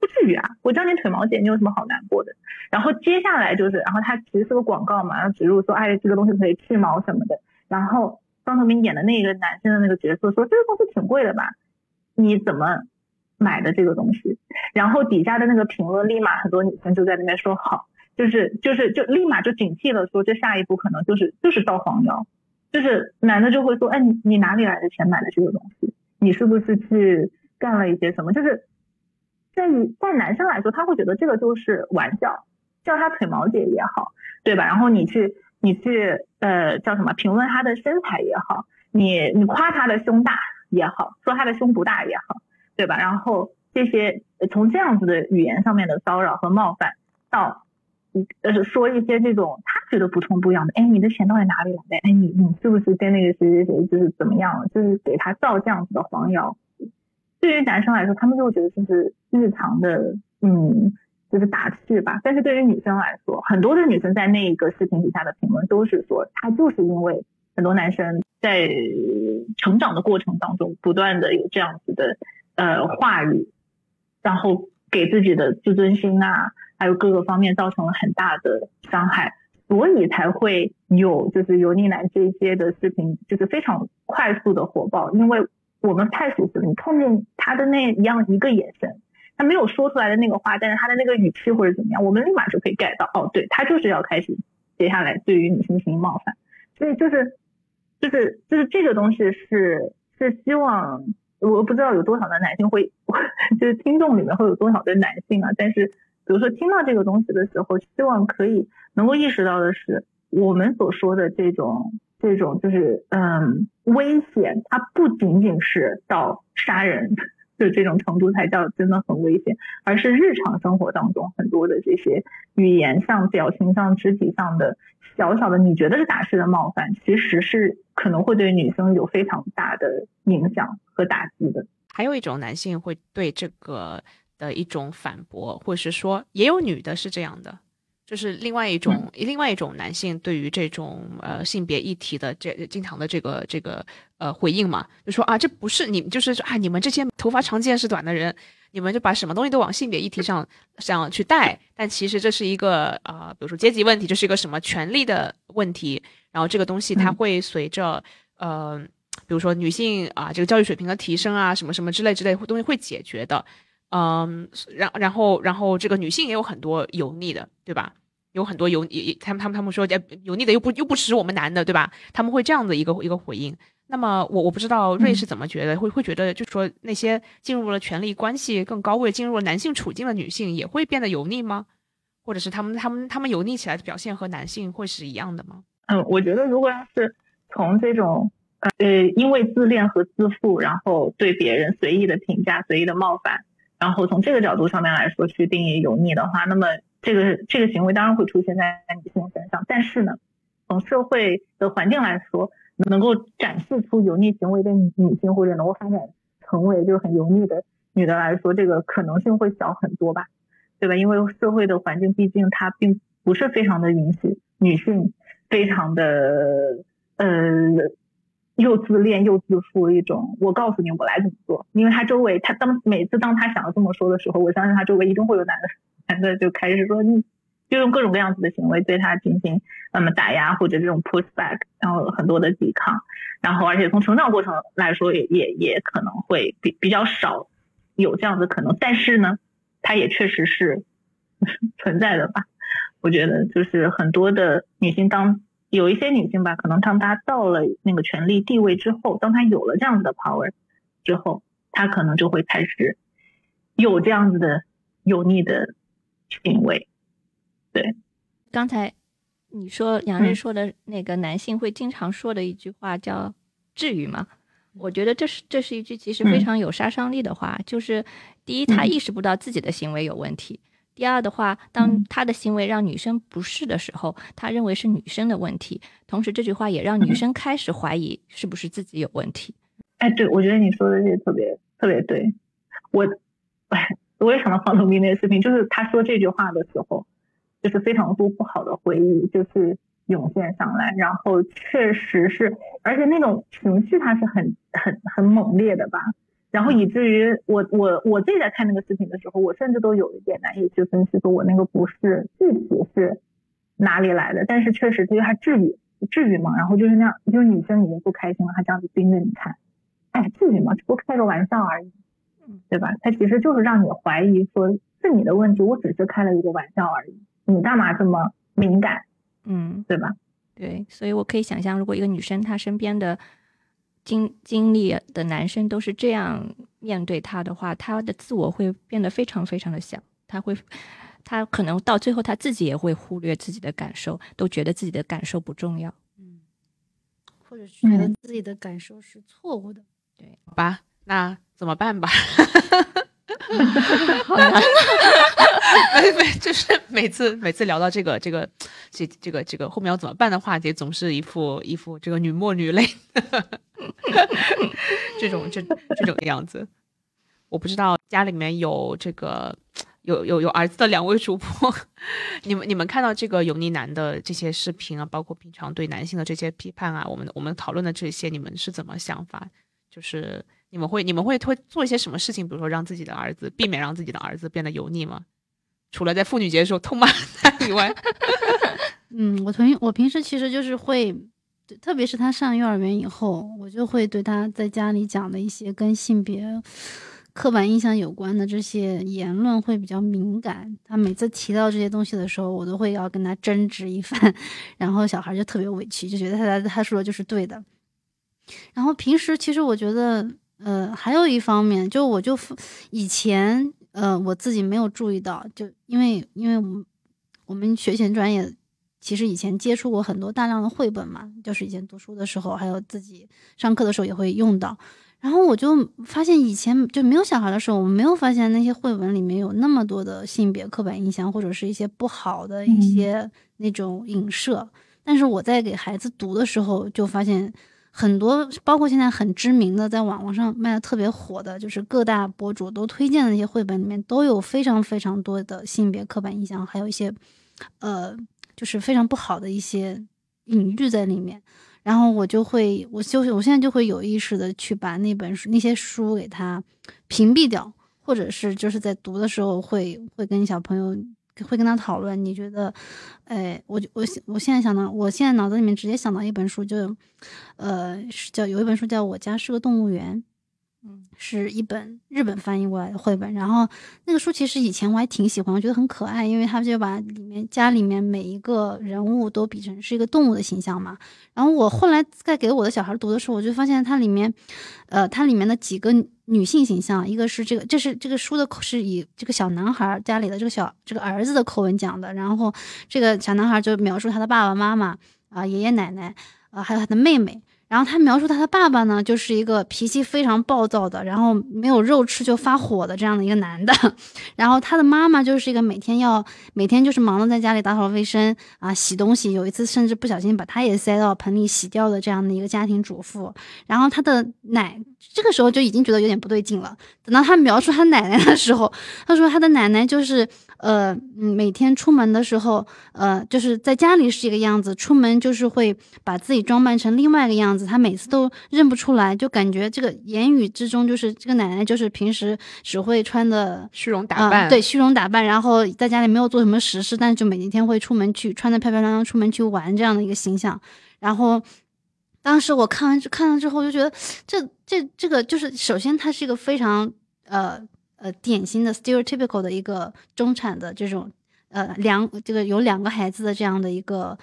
不至于啊，我叫你腿毛姐，你有什么好难过的？然后接下来就是，然后它其实是个广告嘛，然后植入说，哎，这个东西可以去毛什么的。然后方头明演的那个男生的那个角色说，这个东西挺贵的吧？你怎么买的这个东西？然后底下的那个评论，立马很多女生就在那边说好，就是就是就立马就警惕了，说这下一步可能就是就是造黄谣，就是男的就会说，哎，你哪里来的钱买的这个东西？你是不是去干了一些什么？就是在在男生来说，他会觉得这个就是玩笑，叫他腿毛姐也好，对吧？然后你去你去呃叫什么评论他的身材也好，你你夸他的胸大也好，说他的胸不大也好，对吧？然后这些从这样子的语言上面的骚扰和冒犯，到呃说一些这种他觉得不痛不痒的，哎，你的钱到底哪里来的？哎，你你是不是跟那个谁谁谁就是怎么样了？就是给他造这样子的黄谣。对于男生来说，他们就会觉得就是日常的，嗯，就是打趣吧。但是对于女生来说，很多的女生在那一个视频底下的评论都是说，她就是因为很多男生在成长的过程当中，不断的有这样子的呃话语，然后给自己的自尊心啊，还有各个方面造成了很大的伤害，所以才会有就是油腻男这一些的视频，就是非常快速的火爆，因为。我们太熟悉了，你看见他的那一样一个眼神，他没有说出来的那个话，但是他的那个语气或者怎么样，我们立马就可以 get 到，哦，对他就是要开始接下来对于女性进行冒犯，所以就是就是就是这个东西是是希望我不知道有多少的男性会，就是听众里面会有多少的男性啊，但是比如说听到这个东西的时候，希望可以能够意识到的是，我们所说的这种。这种就是嗯危险，它不仅仅是到杀人就这种程度才叫真的很危险，而是日常生活当中很多的这些语言上、表情上、肢体上的小小的你觉得是打式的冒犯，其实是可能会对女生有非常大的影响和打击的。还有一种男性会对这个的一种反驳，或者是说也有女的是这样的。就是另外一种，另外一种男性对于这种呃性别议题的这经常的这个这个呃回应嘛，就说啊，这不是你，就是说啊，你们这些头发长见识短的人，你们就把什么东西都往性别议题上想去带，但其实这是一个啊，比如说阶级问题，这是一个什么权利的问题，然后这个东西它会随着呃，比如说女性啊这个教育水平的提升啊，什么什么之类之类东西会解决的，嗯，然然后然后这个女性也有很多油腻的，对吧？有很多油腻，他们他们他们说，油腻的又不又不止我们男的，对吧？他们会这样的一个一个回应。那么我我不知道瑞是怎么觉得，会会觉得，就是说那些进入了权力关系更高位、进入了男性处境的女性，也会变得油腻吗？或者是他们他们他们油腻起来的表现和男性会是一样的吗？嗯，我觉得如果要是从这种呃因为自恋和自负，然后对别人随意的评价、随意的冒犯，然后从这个角度上面来说去定义油腻的话，那么。这个这个行为当然会出现在女性身上，但是呢，从社会的环境来说，能够展示出油腻行为的女女性或者能够发展成为就是很油腻的女的来说，这个可能性会小很多吧，对吧？因为社会的环境毕竟它并不是非常的允许女性非常的呃又自恋又自负一种，我告诉你我来怎么做，因为他周围他当每次当他想要这么说的时候，我相信他周围一定会有男的。男的就开始说，你就用各种各样子的行为对他进行那么打压或者这种 push back，然后很多的抵抗，然后而且从成长过程来说也也也可能会比比较少有这样子可能，但是呢，它也确实是 存在的吧。我觉得就是很多的女性，当有一些女性吧，可能当她到了那个权力地位之后，当她有了这样子的 power 之后，她可能就会开始有这样子的油腻的。行为，对，刚才你说杨瑞说的那个男性会经常说的一句话叫“至于吗？”我觉得这是这是一句其实非常有杀伤力的话。就是第一，他意识不到自己的行为有问题；第二的话，当他的行为让女生不适的时候，他认为是女生的问题。同时，这句话也让女生开始怀疑是不是自己有问题。哎，对，我觉得你说的这个特别特别对。我，哎。我也想到方头斌那个视频，就是他说这句话的时候，就是非常多不好的回忆就是涌现上来，然后确实是，而且那种情绪它是很很很猛烈的吧，然后以至于我我我自己在看那个视频的时候，我甚至都有一点难以去分析，说我那个不适具体是哪里来的。但是确实，对于他至于至于吗？然后就是那样，就是女生已经不开心了，他这样子盯着你看，哎，至于吗？这不开个玩笑而已，对吧？他其实就是让你怀疑，说是你的问题，我只是开了一个玩笑而已，你干嘛这么敏感？嗯，对吧？对，所以我可以想象，如果一个女生她身边的经经历的男生都是这样面对他的话，他的自我会变得非常非常的小，他会，他可能到最后他自己也会忽略自己的感受，都觉得自己的感受不重要。嗯或者觉得自己的感受是错误的。对好吧，那怎么办吧？没没，就是每次每次聊到这个这个这这个这个后面要怎么办的话题，总是一副一副这个女默女泪 这种这这种样子。我不知道家里面有这个有有有儿子的两位主播，你们你们看到这个油腻男的这些视频啊，包括平常对男性的这些批判啊，我们我们讨论的这些，你们是怎么想法？就是你们会你们会会做一些什么事情，比如说让自己的儿子避免让自己的儿子变得油腻吗？除了在妇女节的时候痛骂他以外，嗯，我同。我平时其实就是会，特别是他上幼儿园以后，我就会对他在家里讲的一些跟性别刻板印象有关的这些言论会比较敏感。他每次提到这些东西的时候，我都会要跟他争执一番，然后小孩就特别委屈，就觉得他他说的就是对的。然后平时其实我觉得，呃，还有一方面，就我就以前，呃，我自己没有注意到，就因为因为我们我们学前专业，其实以前接触过很多大量的绘本嘛，就是以前读书的时候，还有自己上课的时候也会用到。然后我就发现以前就没有小孩的时候，我没有发现那些绘本里面有那么多的性别刻板印象，或者是一些不好的一些那种影射。但是我在给孩子读的时候，就发现。很多包括现在很知名的，在网络上卖的特别火的，就是各大博主都推荐的那些绘本里面，都有非常非常多的性别刻板印象，还有一些，呃，就是非常不好的一些隐喻在里面。然后我就会，我就我现在就会有意识的去把那本书、那些书给它屏蔽掉，或者是就是在读的时候会会跟小朋友。会跟他讨论，你觉得，哎，我我我现在想到，我现在脑子里面直接想到一本书，就，呃，是叫有一本书叫《我家是个动物园》。嗯，是一本日本翻译过来的绘本，然后那个书其实以前我还挺喜欢，我觉得很可爱，因为他就把里面家里面每一个人物都比成是一个动物的形象嘛。然后我后来在给我的小孩读的时候，我就发现它里面，呃，它里面的几个女性形象，一个是这个，这是这个书的口是以这个小男孩家里的这个小这个儿子的口吻讲的，然后这个小男孩就描述他的爸爸妈妈啊、爷爷奶奶啊，还有他的妹妹。然后他描述他的爸爸呢，就是一个脾气非常暴躁的，然后没有肉吃就发火的这样的一个男的。然后他的妈妈就是一个每天要每天就是忙着在家里打扫卫生啊、洗东西，有一次甚至不小心把他也塞到盆里洗掉的这样的一个家庭主妇。然后他的奶这个时候就已经觉得有点不对劲了。等到他描述他奶奶的时候，他说他的奶奶就是。呃，每天出门的时候，呃，就是在家里是一个样子，出门就是会把自己装扮成另外一个样子。他每次都认不出来，就感觉这个言语之中，就是这个奶奶就是平时只会穿的虚荣打扮，对，虚荣打扮，然后在家里没有做什么实事，但是就每一天会出门去穿的漂漂亮亮出门去玩这样的一个形象。然后当时我看完看了之后，就觉得这这这个就是首先它是一个非常呃。呃，典型的 stereotypical 的一个中产的这种，呃，两这个有两个孩子的这样的一个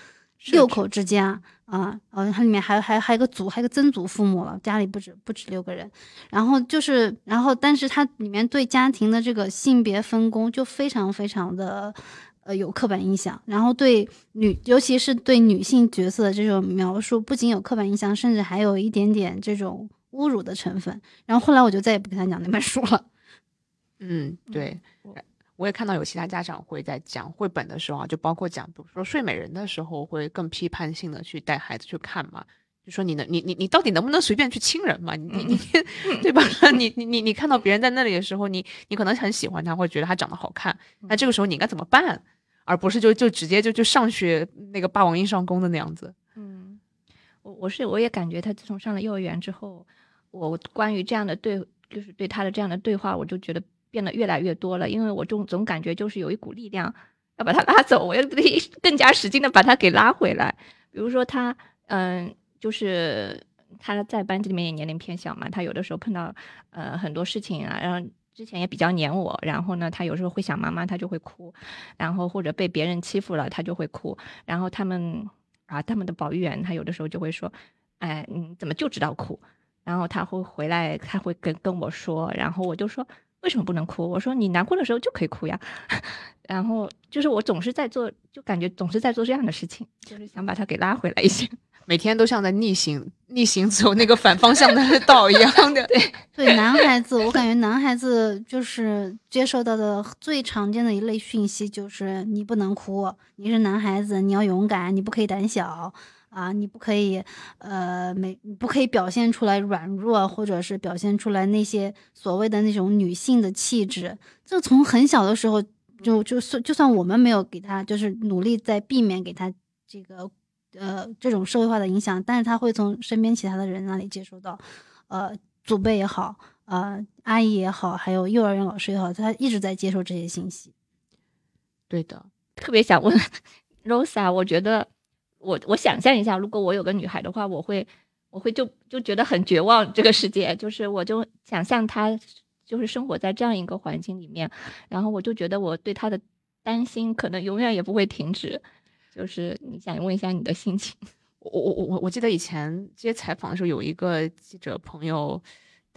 六口之家啊，呃，它里面还还还有个祖，还有个曾祖父母了，家里不止不止六个人，然后就是，然后但是它里面对家庭的这个性别分工就非常非常的呃有刻板印象，然后对女，尤其是对女性角色的这种描述，不仅有刻板印象，甚至还有一点点这种侮辱的成分。然后后来我就再也不跟他讲那本书了。嗯，对，我也看到有其他家长会在讲绘本的时候啊，就包括讲，比如说睡美人的时候，会更批判性的去带孩子去看嘛，就说你能，你你你到底能不能随便去亲人嘛？你你你，对吧？你你你你看到别人在那里的时候，你你可能很喜欢他，或者觉得他长得好看，那这个时候你应该怎么办？而不是就就直接就就上去那个霸王硬上弓的那样子。嗯，我我是我也感觉他自从上了幼儿园之后，我关于这样的对。就是对他的这样的对话，我就觉得变得越来越多了，因为我总总感觉就是有一股力量要把他拉走，我要得 更加使劲的把他给拉回来。比如说他，嗯，就是他在班级里面也年龄偏小嘛，他有的时候碰到呃很多事情啊，然后之前也比较黏我，然后呢，他有时候会想妈妈，他就会哭，然后或者被别人欺负了，他就会哭，然后他们啊，他们的保育员他有的时候就会说，哎，你怎么就知道哭？然后他会回来，他会跟跟我说，然后我就说为什么不能哭？我说你难过的时候就可以哭呀。然后就是我总是在做，就感觉总是在做这样的事情，就是想把他给拉回来一些。每天都像在逆行，逆行走那个反方向的道一样的。对 对，男孩子，我感觉男孩子就是接受到的最常见的一类讯息就是你不能哭，你是男孩子，你要勇敢，你不可以胆小啊，你不可以呃没你不可以表现出来软弱，或者是表现出来那些所谓的那种女性的气质。就从很小的时候，就就算就算我们没有给他，就是努力在避免给他这个。呃，这种社会化的影响，但是他会从身边其他的人那里接收到，呃，祖辈也好，呃，阿姨也好，还有幼儿园老师也好，他一直在接受这些信息。对的，特别想问 Rosa，我觉得我我想象一下，如果我有个女孩的话，我会我会就就觉得很绝望，这个世界就是我就想象她就是生活在这样一个环境里面，然后我就觉得我对她的担心可能永远也不会停止。就是你想问一下你的心情，我我我我记得以前接采访的时候，有一个记者朋友，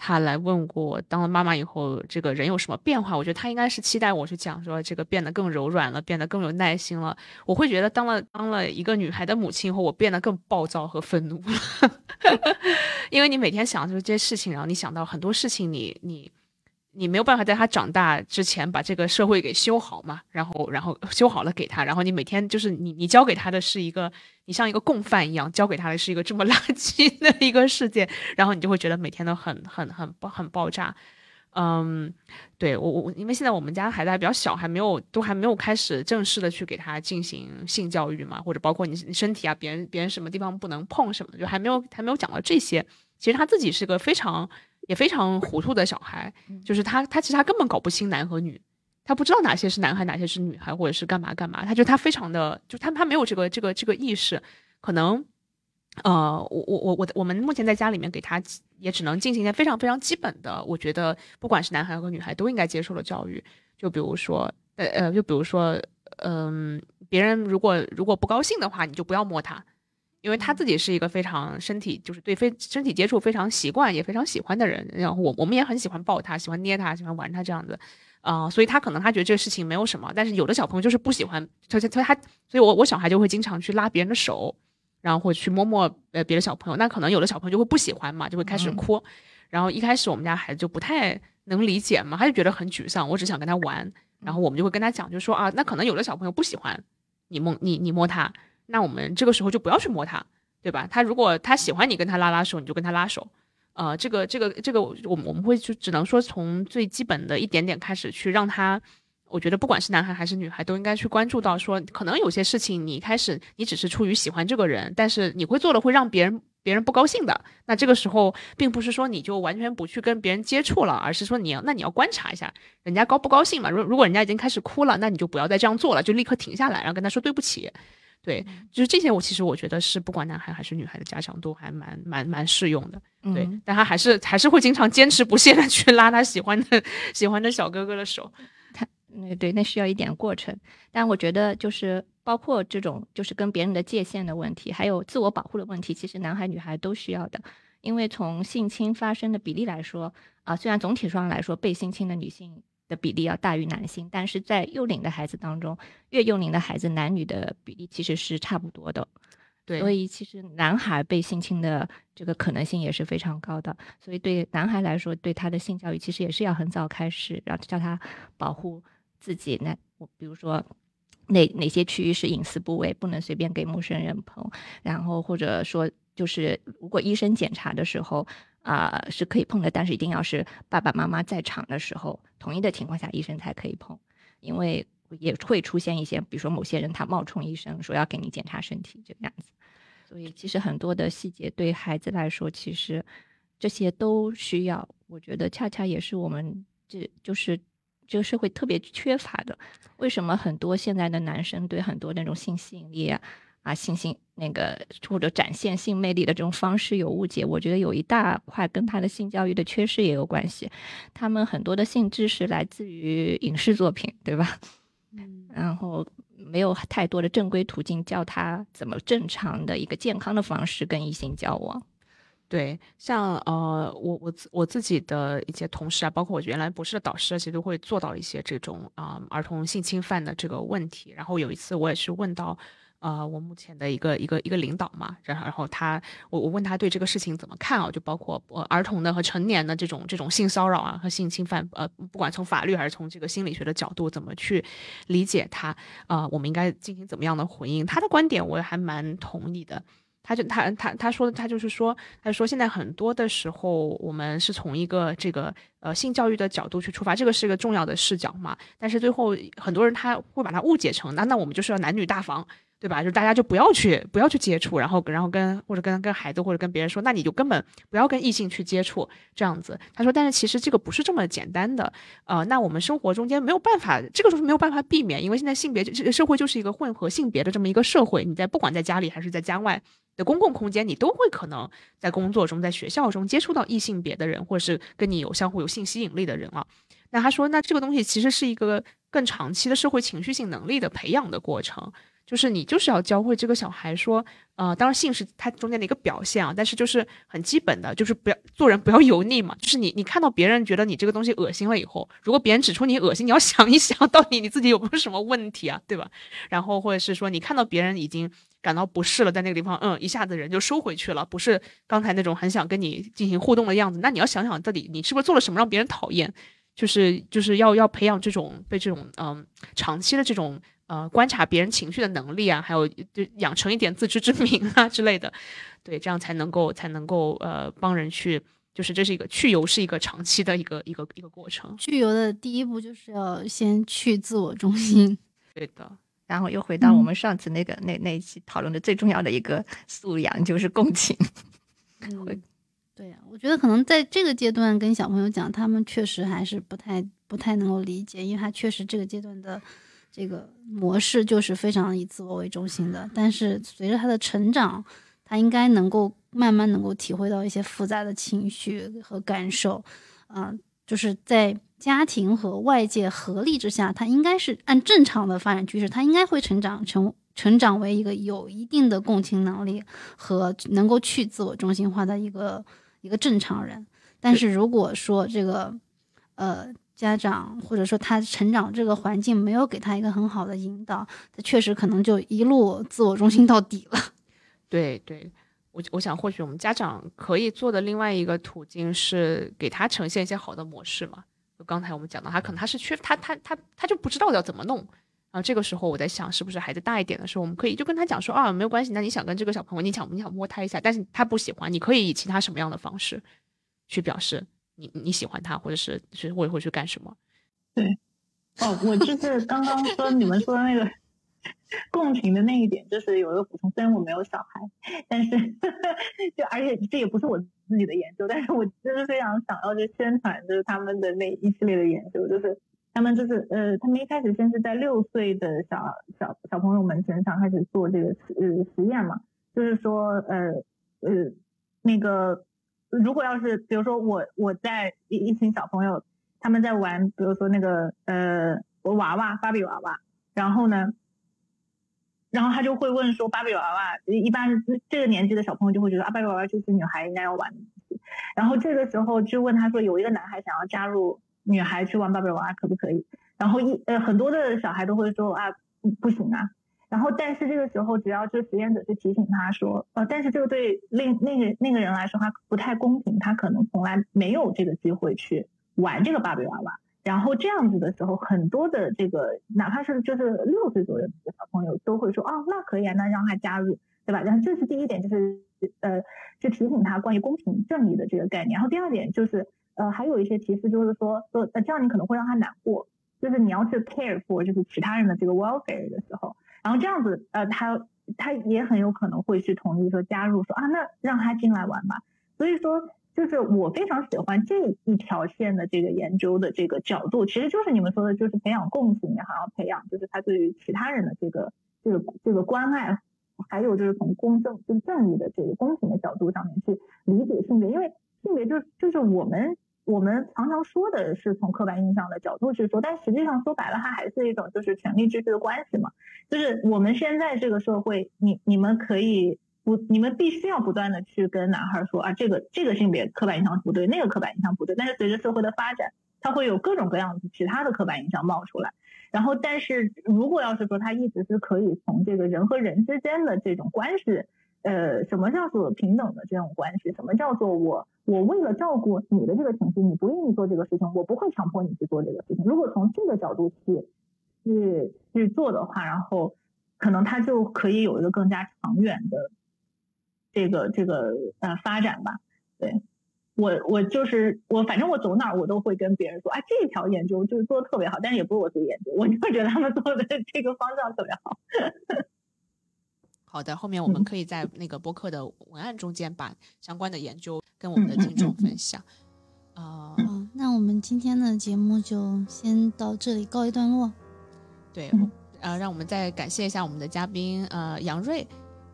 他来问过我，当了妈妈以后，这个人有什么变化？我觉得他应该是期待我去讲说，这个变得更柔软了，变得更有耐心了。我会觉得，当了当了一个女孩的母亲以后，我变得更暴躁和愤怒了，因为你每天想就是这些事情，然后你想到很多事情，你。你你没有办法在他长大之前把这个社会给修好嘛？然后，然后修好了给他，然后你每天就是你，你教给他的是一个，你像一个共犯一样，教给他的是一个这么垃圾的一个世界，然后你就会觉得每天都很很很很爆炸。嗯，对我我因为现在我们家孩子还比较小，还没有都还没有开始正式的去给他进行性教育嘛，或者包括你身体啊，别人别人什么地方不能碰什么的，就还没有还没有讲到这些。其实他自己是个非常。也非常糊涂的小孩，就是他，他其实他根本搞不清男和女，他不知道哪些是男孩，哪些是女孩，或者是干嘛干嘛，他就他非常的，就他他没有这个这个这个意识，可能，呃，我我我我我们目前在家里面给他也只能进行一些非常非常基本的，我觉得不管是男孩和女孩都应该接受的教育，就比如说，呃呃，就比如说，嗯，别人如果如果不高兴的话，你就不要摸他。因为他自己是一个非常身体就是对非身体接触非常习惯也非常喜欢的人，然后我我们也很喜欢抱他，喜欢捏他，喜欢玩他这样子，啊，所以他可能他觉得这个事情没有什么，但是有的小朋友就是不喜欢，他他他，所以我我小孩就会经常去拉别人的手，然后或去摸摸呃别的小朋友，那可能有的小朋友就会不喜欢嘛，就会开始哭，然后一开始我们家孩子就不太能理解嘛，他就觉得很沮丧，我只想跟他玩，然后我们就会跟他讲，就说啊，那可能有的小朋友不喜欢你摸你你摸他。那我们这个时候就不要去摸他，对吧？他如果他喜欢你跟他拉拉手，你就跟他拉手。呃，这个这个这个，我我们会就只能说从最基本的一点点开始去让他。我觉得不管是男孩还是女孩，都应该去关注到说，可能有些事情你一开始你只是出于喜欢这个人，但是你会做的会让别人别人不高兴的。那这个时候并不是说你就完全不去跟别人接触了，而是说你要那你要观察一下人家高不高兴嘛。如如果人家已经开始哭了，那你就不要再这样做了，就立刻停下来，然后跟他说对不起。对，就是这些，我其实我觉得是不管男孩还是女孩的家长都还蛮蛮蛮适用的。对，但他还是还是会经常坚持不懈的去拉他喜欢的喜欢的小哥哥的手。他，那对，那需要一点过程。但我觉得就是包括这种就是跟别人的界限的问题，还有自我保护的问题，其实男孩女孩都需要的。因为从性侵发生的比例来说，啊，虽然总体上来说被性侵的女性。的比例要大于男性，但是在幼龄的孩子当中，越幼龄的孩子男女的比例其实是差不多的，对，所以其实男孩被性侵的这个可能性也是非常高的。所以对男孩来说，对他的性教育其实也是要很早开始，然后教他保护自己。那我比如说哪哪些区域是隐私部位，不能随便给陌生人碰，然后或者说就是如果医生检查的时候。啊，是可以碰的，但是一定要是爸爸妈妈在场的时候，同意的情况下，医生才可以碰，因为也会出现一些，比如说某些人他冒充医生说要给你检查身体这个样子，所以其实很多的细节对孩子来说，其实这些都需要。我觉得恰恰也是我们这就是这个社会特别缺乏的。为什么很多现在的男生对很多那种性吸引力啊？啊，性性那个或者展现性魅力的这种方式有误解，我觉得有一大块跟他的性教育的缺失也有关系。他们很多的性知识来自于影视作品，对吧？嗯，然后没有太多的正规途径教他怎么正常的一个健康的方式跟异性交往。对，像呃，我我我自己的一些同事啊，包括我原来博士的导师，其实都会做到一些这种啊儿童性侵犯的这个问题。然后有一次我也是问到。呃，我目前的一个一个一个领导嘛，然后然后他，我我问他对这个事情怎么看啊？就包括呃儿童的和成年的这种这种性骚扰啊和性侵犯，呃，不管从法律还是从这个心理学的角度，怎么去理解他？啊，我们应该进行怎么样的回应？他的观点我还蛮同意的。他就他他他说他就是说，他说现在很多的时候我们是从一个这个呃性教育的角度去出发，这个是一个重要的视角嘛。但是最后很多人他会把它误解成那那我们就是要男女大防。对吧？就大家就不要去，不要去接触，然后，然后跟或者跟跟孩子或者跟别人说，那你就根本不要跟异性去接触，这样子。他说，但是其实这个不是这么简单的，呃，那我们生活中间没有办法，这个就是没有办法避免，因为现在性别这个社会就是一个混合性别的这么一个社会，你在不管在家里还是在家外的公共空间，你都会可能在工作中、在学校中接触到异性别的人，或者是跟你有相互有性吸引力的人啊。那他说，那这个东西其实是一个更长期的社会情绪性能力的培养的过程。就是你就是要教会这个小孩说，呃，当然性是他中间的一个表现啊，但是就是很基本的，就是不要做人不要油腻嘛。就是你你看到别人觉得你这个东西恶心了以后，如果别人指出你恶心，你要 想一想到底你自己有没有什么问题啊，对吧？然后或者是说你看到别人已经感到不适了，在那个地方，嗯，一下子人就收回去了，不是刚才那种很想跟你进行互动的样子，那你要想想到底你是不是做了什么让别人讨厌，就是就是要要培养这种被这种嗯长期的这种。呃，观察别人情绪的能力啊，还有就养成一点自知之明啊之类的，对，这样才能够才能够呃帮人去，就是这是一个去油是一个长期的一个一个一个过程。去油的第一步就是要先去自我中心。对的，然后又回到我们上次那个那那一期讨论的最重要的一个素养，就是共情。嗯，对呀，我觉得可能在这个阶段跟小朋友讲，他们确实还是不太不太能够理解，因为他确实这个阶段的。这个模式就是非常以自我为中心的，但是随着他的成长，他应该能够慢慢能够体会到一些复杂的情绪和感受，啊，就是在家庭和外界合力之下，他应该是按正常的发展趋势，他应该会成长成成长为一个有一定的共情能力和能够去自我中心化的一个一个正常人。但是如果说这个，呃。家长或者说他成长这个环境没有给他一个很好的引导，他确实可能就一路自我中心到底了。对对，我我想或许我们家长可以做的另外一个途径是给他呈现一些好的模式嘛。就刚才我们讲到，他可能他是缺他他他他就不知道要怎么弄然后。这个时候我在想，是不是孩子大一点的时候，我们可以就跟他讲说啊，没有关系，那你想跟这个小朋友，你想你想摸他一下，但是他不喜欢，你可以以其他什么样的方式去表示。你你喜欢他，或者是是会会去干什么？对，哦，我就是刚刚说你们说的那个 共情的那一点，就是有一个补充。虽然我没有小孩，但是 就而且这也不是我自己的研究，但是我真的非常想要去宣传，就是他们的那一系列的研究，就是他们就是呃，他们一开始先是在六岁的小小小朋友们身上开始做这个实实验嘛，就是说呃呃那个。如果要是比如说我我在一一群小朋友他们在玩，比如说那个呃娃娃芭比娃娃，然后呢，然后他就会问说芭比娃娃一般这个年纪的小朋友就会觉得啊芭比娃娃就是女孩应该要玩的东西，然后这个时候就问他说有一个男孩想要加入女孩去玩芭比娃娃可不可以？然后一呃很多的小孩都会说啊不行啊。然后，但是这个时候，只要就实验者去提醒他说，呃，但是这个对另那个那个人来说，他不太公平，他可能从来没有这个机会去玩这个芭比娃娃。然后这样子的时候，很多的这个哪怕是就是六岁左右的小朋友都会说，哦，那可以啊，那让他加入，对吧？然后这是第一点，就是呃，就提醒他关于公平正义的这个概念。然后第二点就是，呃，还有一些提示，就是说，说呃，这样你可能会让他难过，就是你要去 care for 就是其他人的这个 welfare 的时候。然后这样子，呃，他他也很有可能会去同意说加入，说啊，那让他进来玩吧。所以说，就是我非常喜欢这一条线的这个研究的这个角度，其实就是你们说的，就是培养共情也好，培养就是他对于其他人的这个这个这个关爱，还有就是从公正、就是正义的这个公平的角度上面去理解性别，因为性别就就是我们我们常常说的是从刻板印象的角度去说，但实际上说白了，它还是一种就是权力秩序的关系嘛，就是我们现在这个社会，你你们可以。不，你们必须要不断的去跟男孩说啊，这个这个性别刻板印象不对，那个刻板印象不对。但是随着社会的发展，它会有各种各样其他的刻板印象冒出来。然后，但是如果要是说他一直是可以从这个人和人之间的这种关系，呃，什么叫做平等的这种关系？什么叫做我我为了照顾你的这个情绪，你不愿意做这个事情，我不会强迫你去做这个事情。如果从这个角度去去去做的话，然后可能他就可以有一个更加长远的。这个这个呃发展吧，对我我就是我，反正我走哪儿我都会跟别人说，啊，这条研究就是做的特别好，但是也不是我自己研究，我就觉得他们做的这个方向特别好。好的，后面我们可以在那个播客的文案中间把相关的研究跟我们的听众分享。啊，那我们今天的节目就先到这里告一段落。对，呃，让我们再感谢一下我们的嘉宾，呃，杨瑞。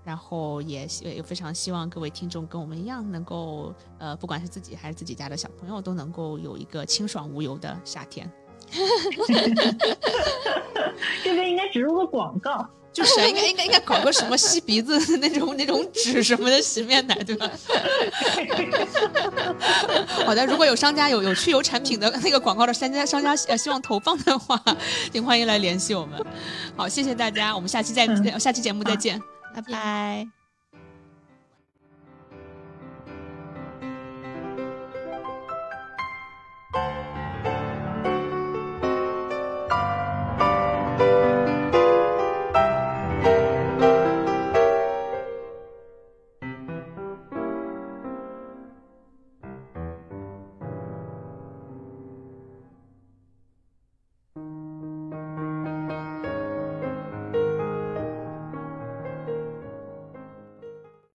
然后也也非常希望各位听众跟我们一样，能够呃，不管是自己还是自己家的小朋友，都能够有一个清爽无油的夏天。这边应该植入个广告，就是应该应该应该搞个什么吸鼻子 那种那种纸什么的洗面奶，对吧？好的，如果有商家有有去油产品的那个广告的商家商家呃希望投放的话，请欢迎来联系我们。好，谢谢大家，我们下期再下期节目再见。拜拜。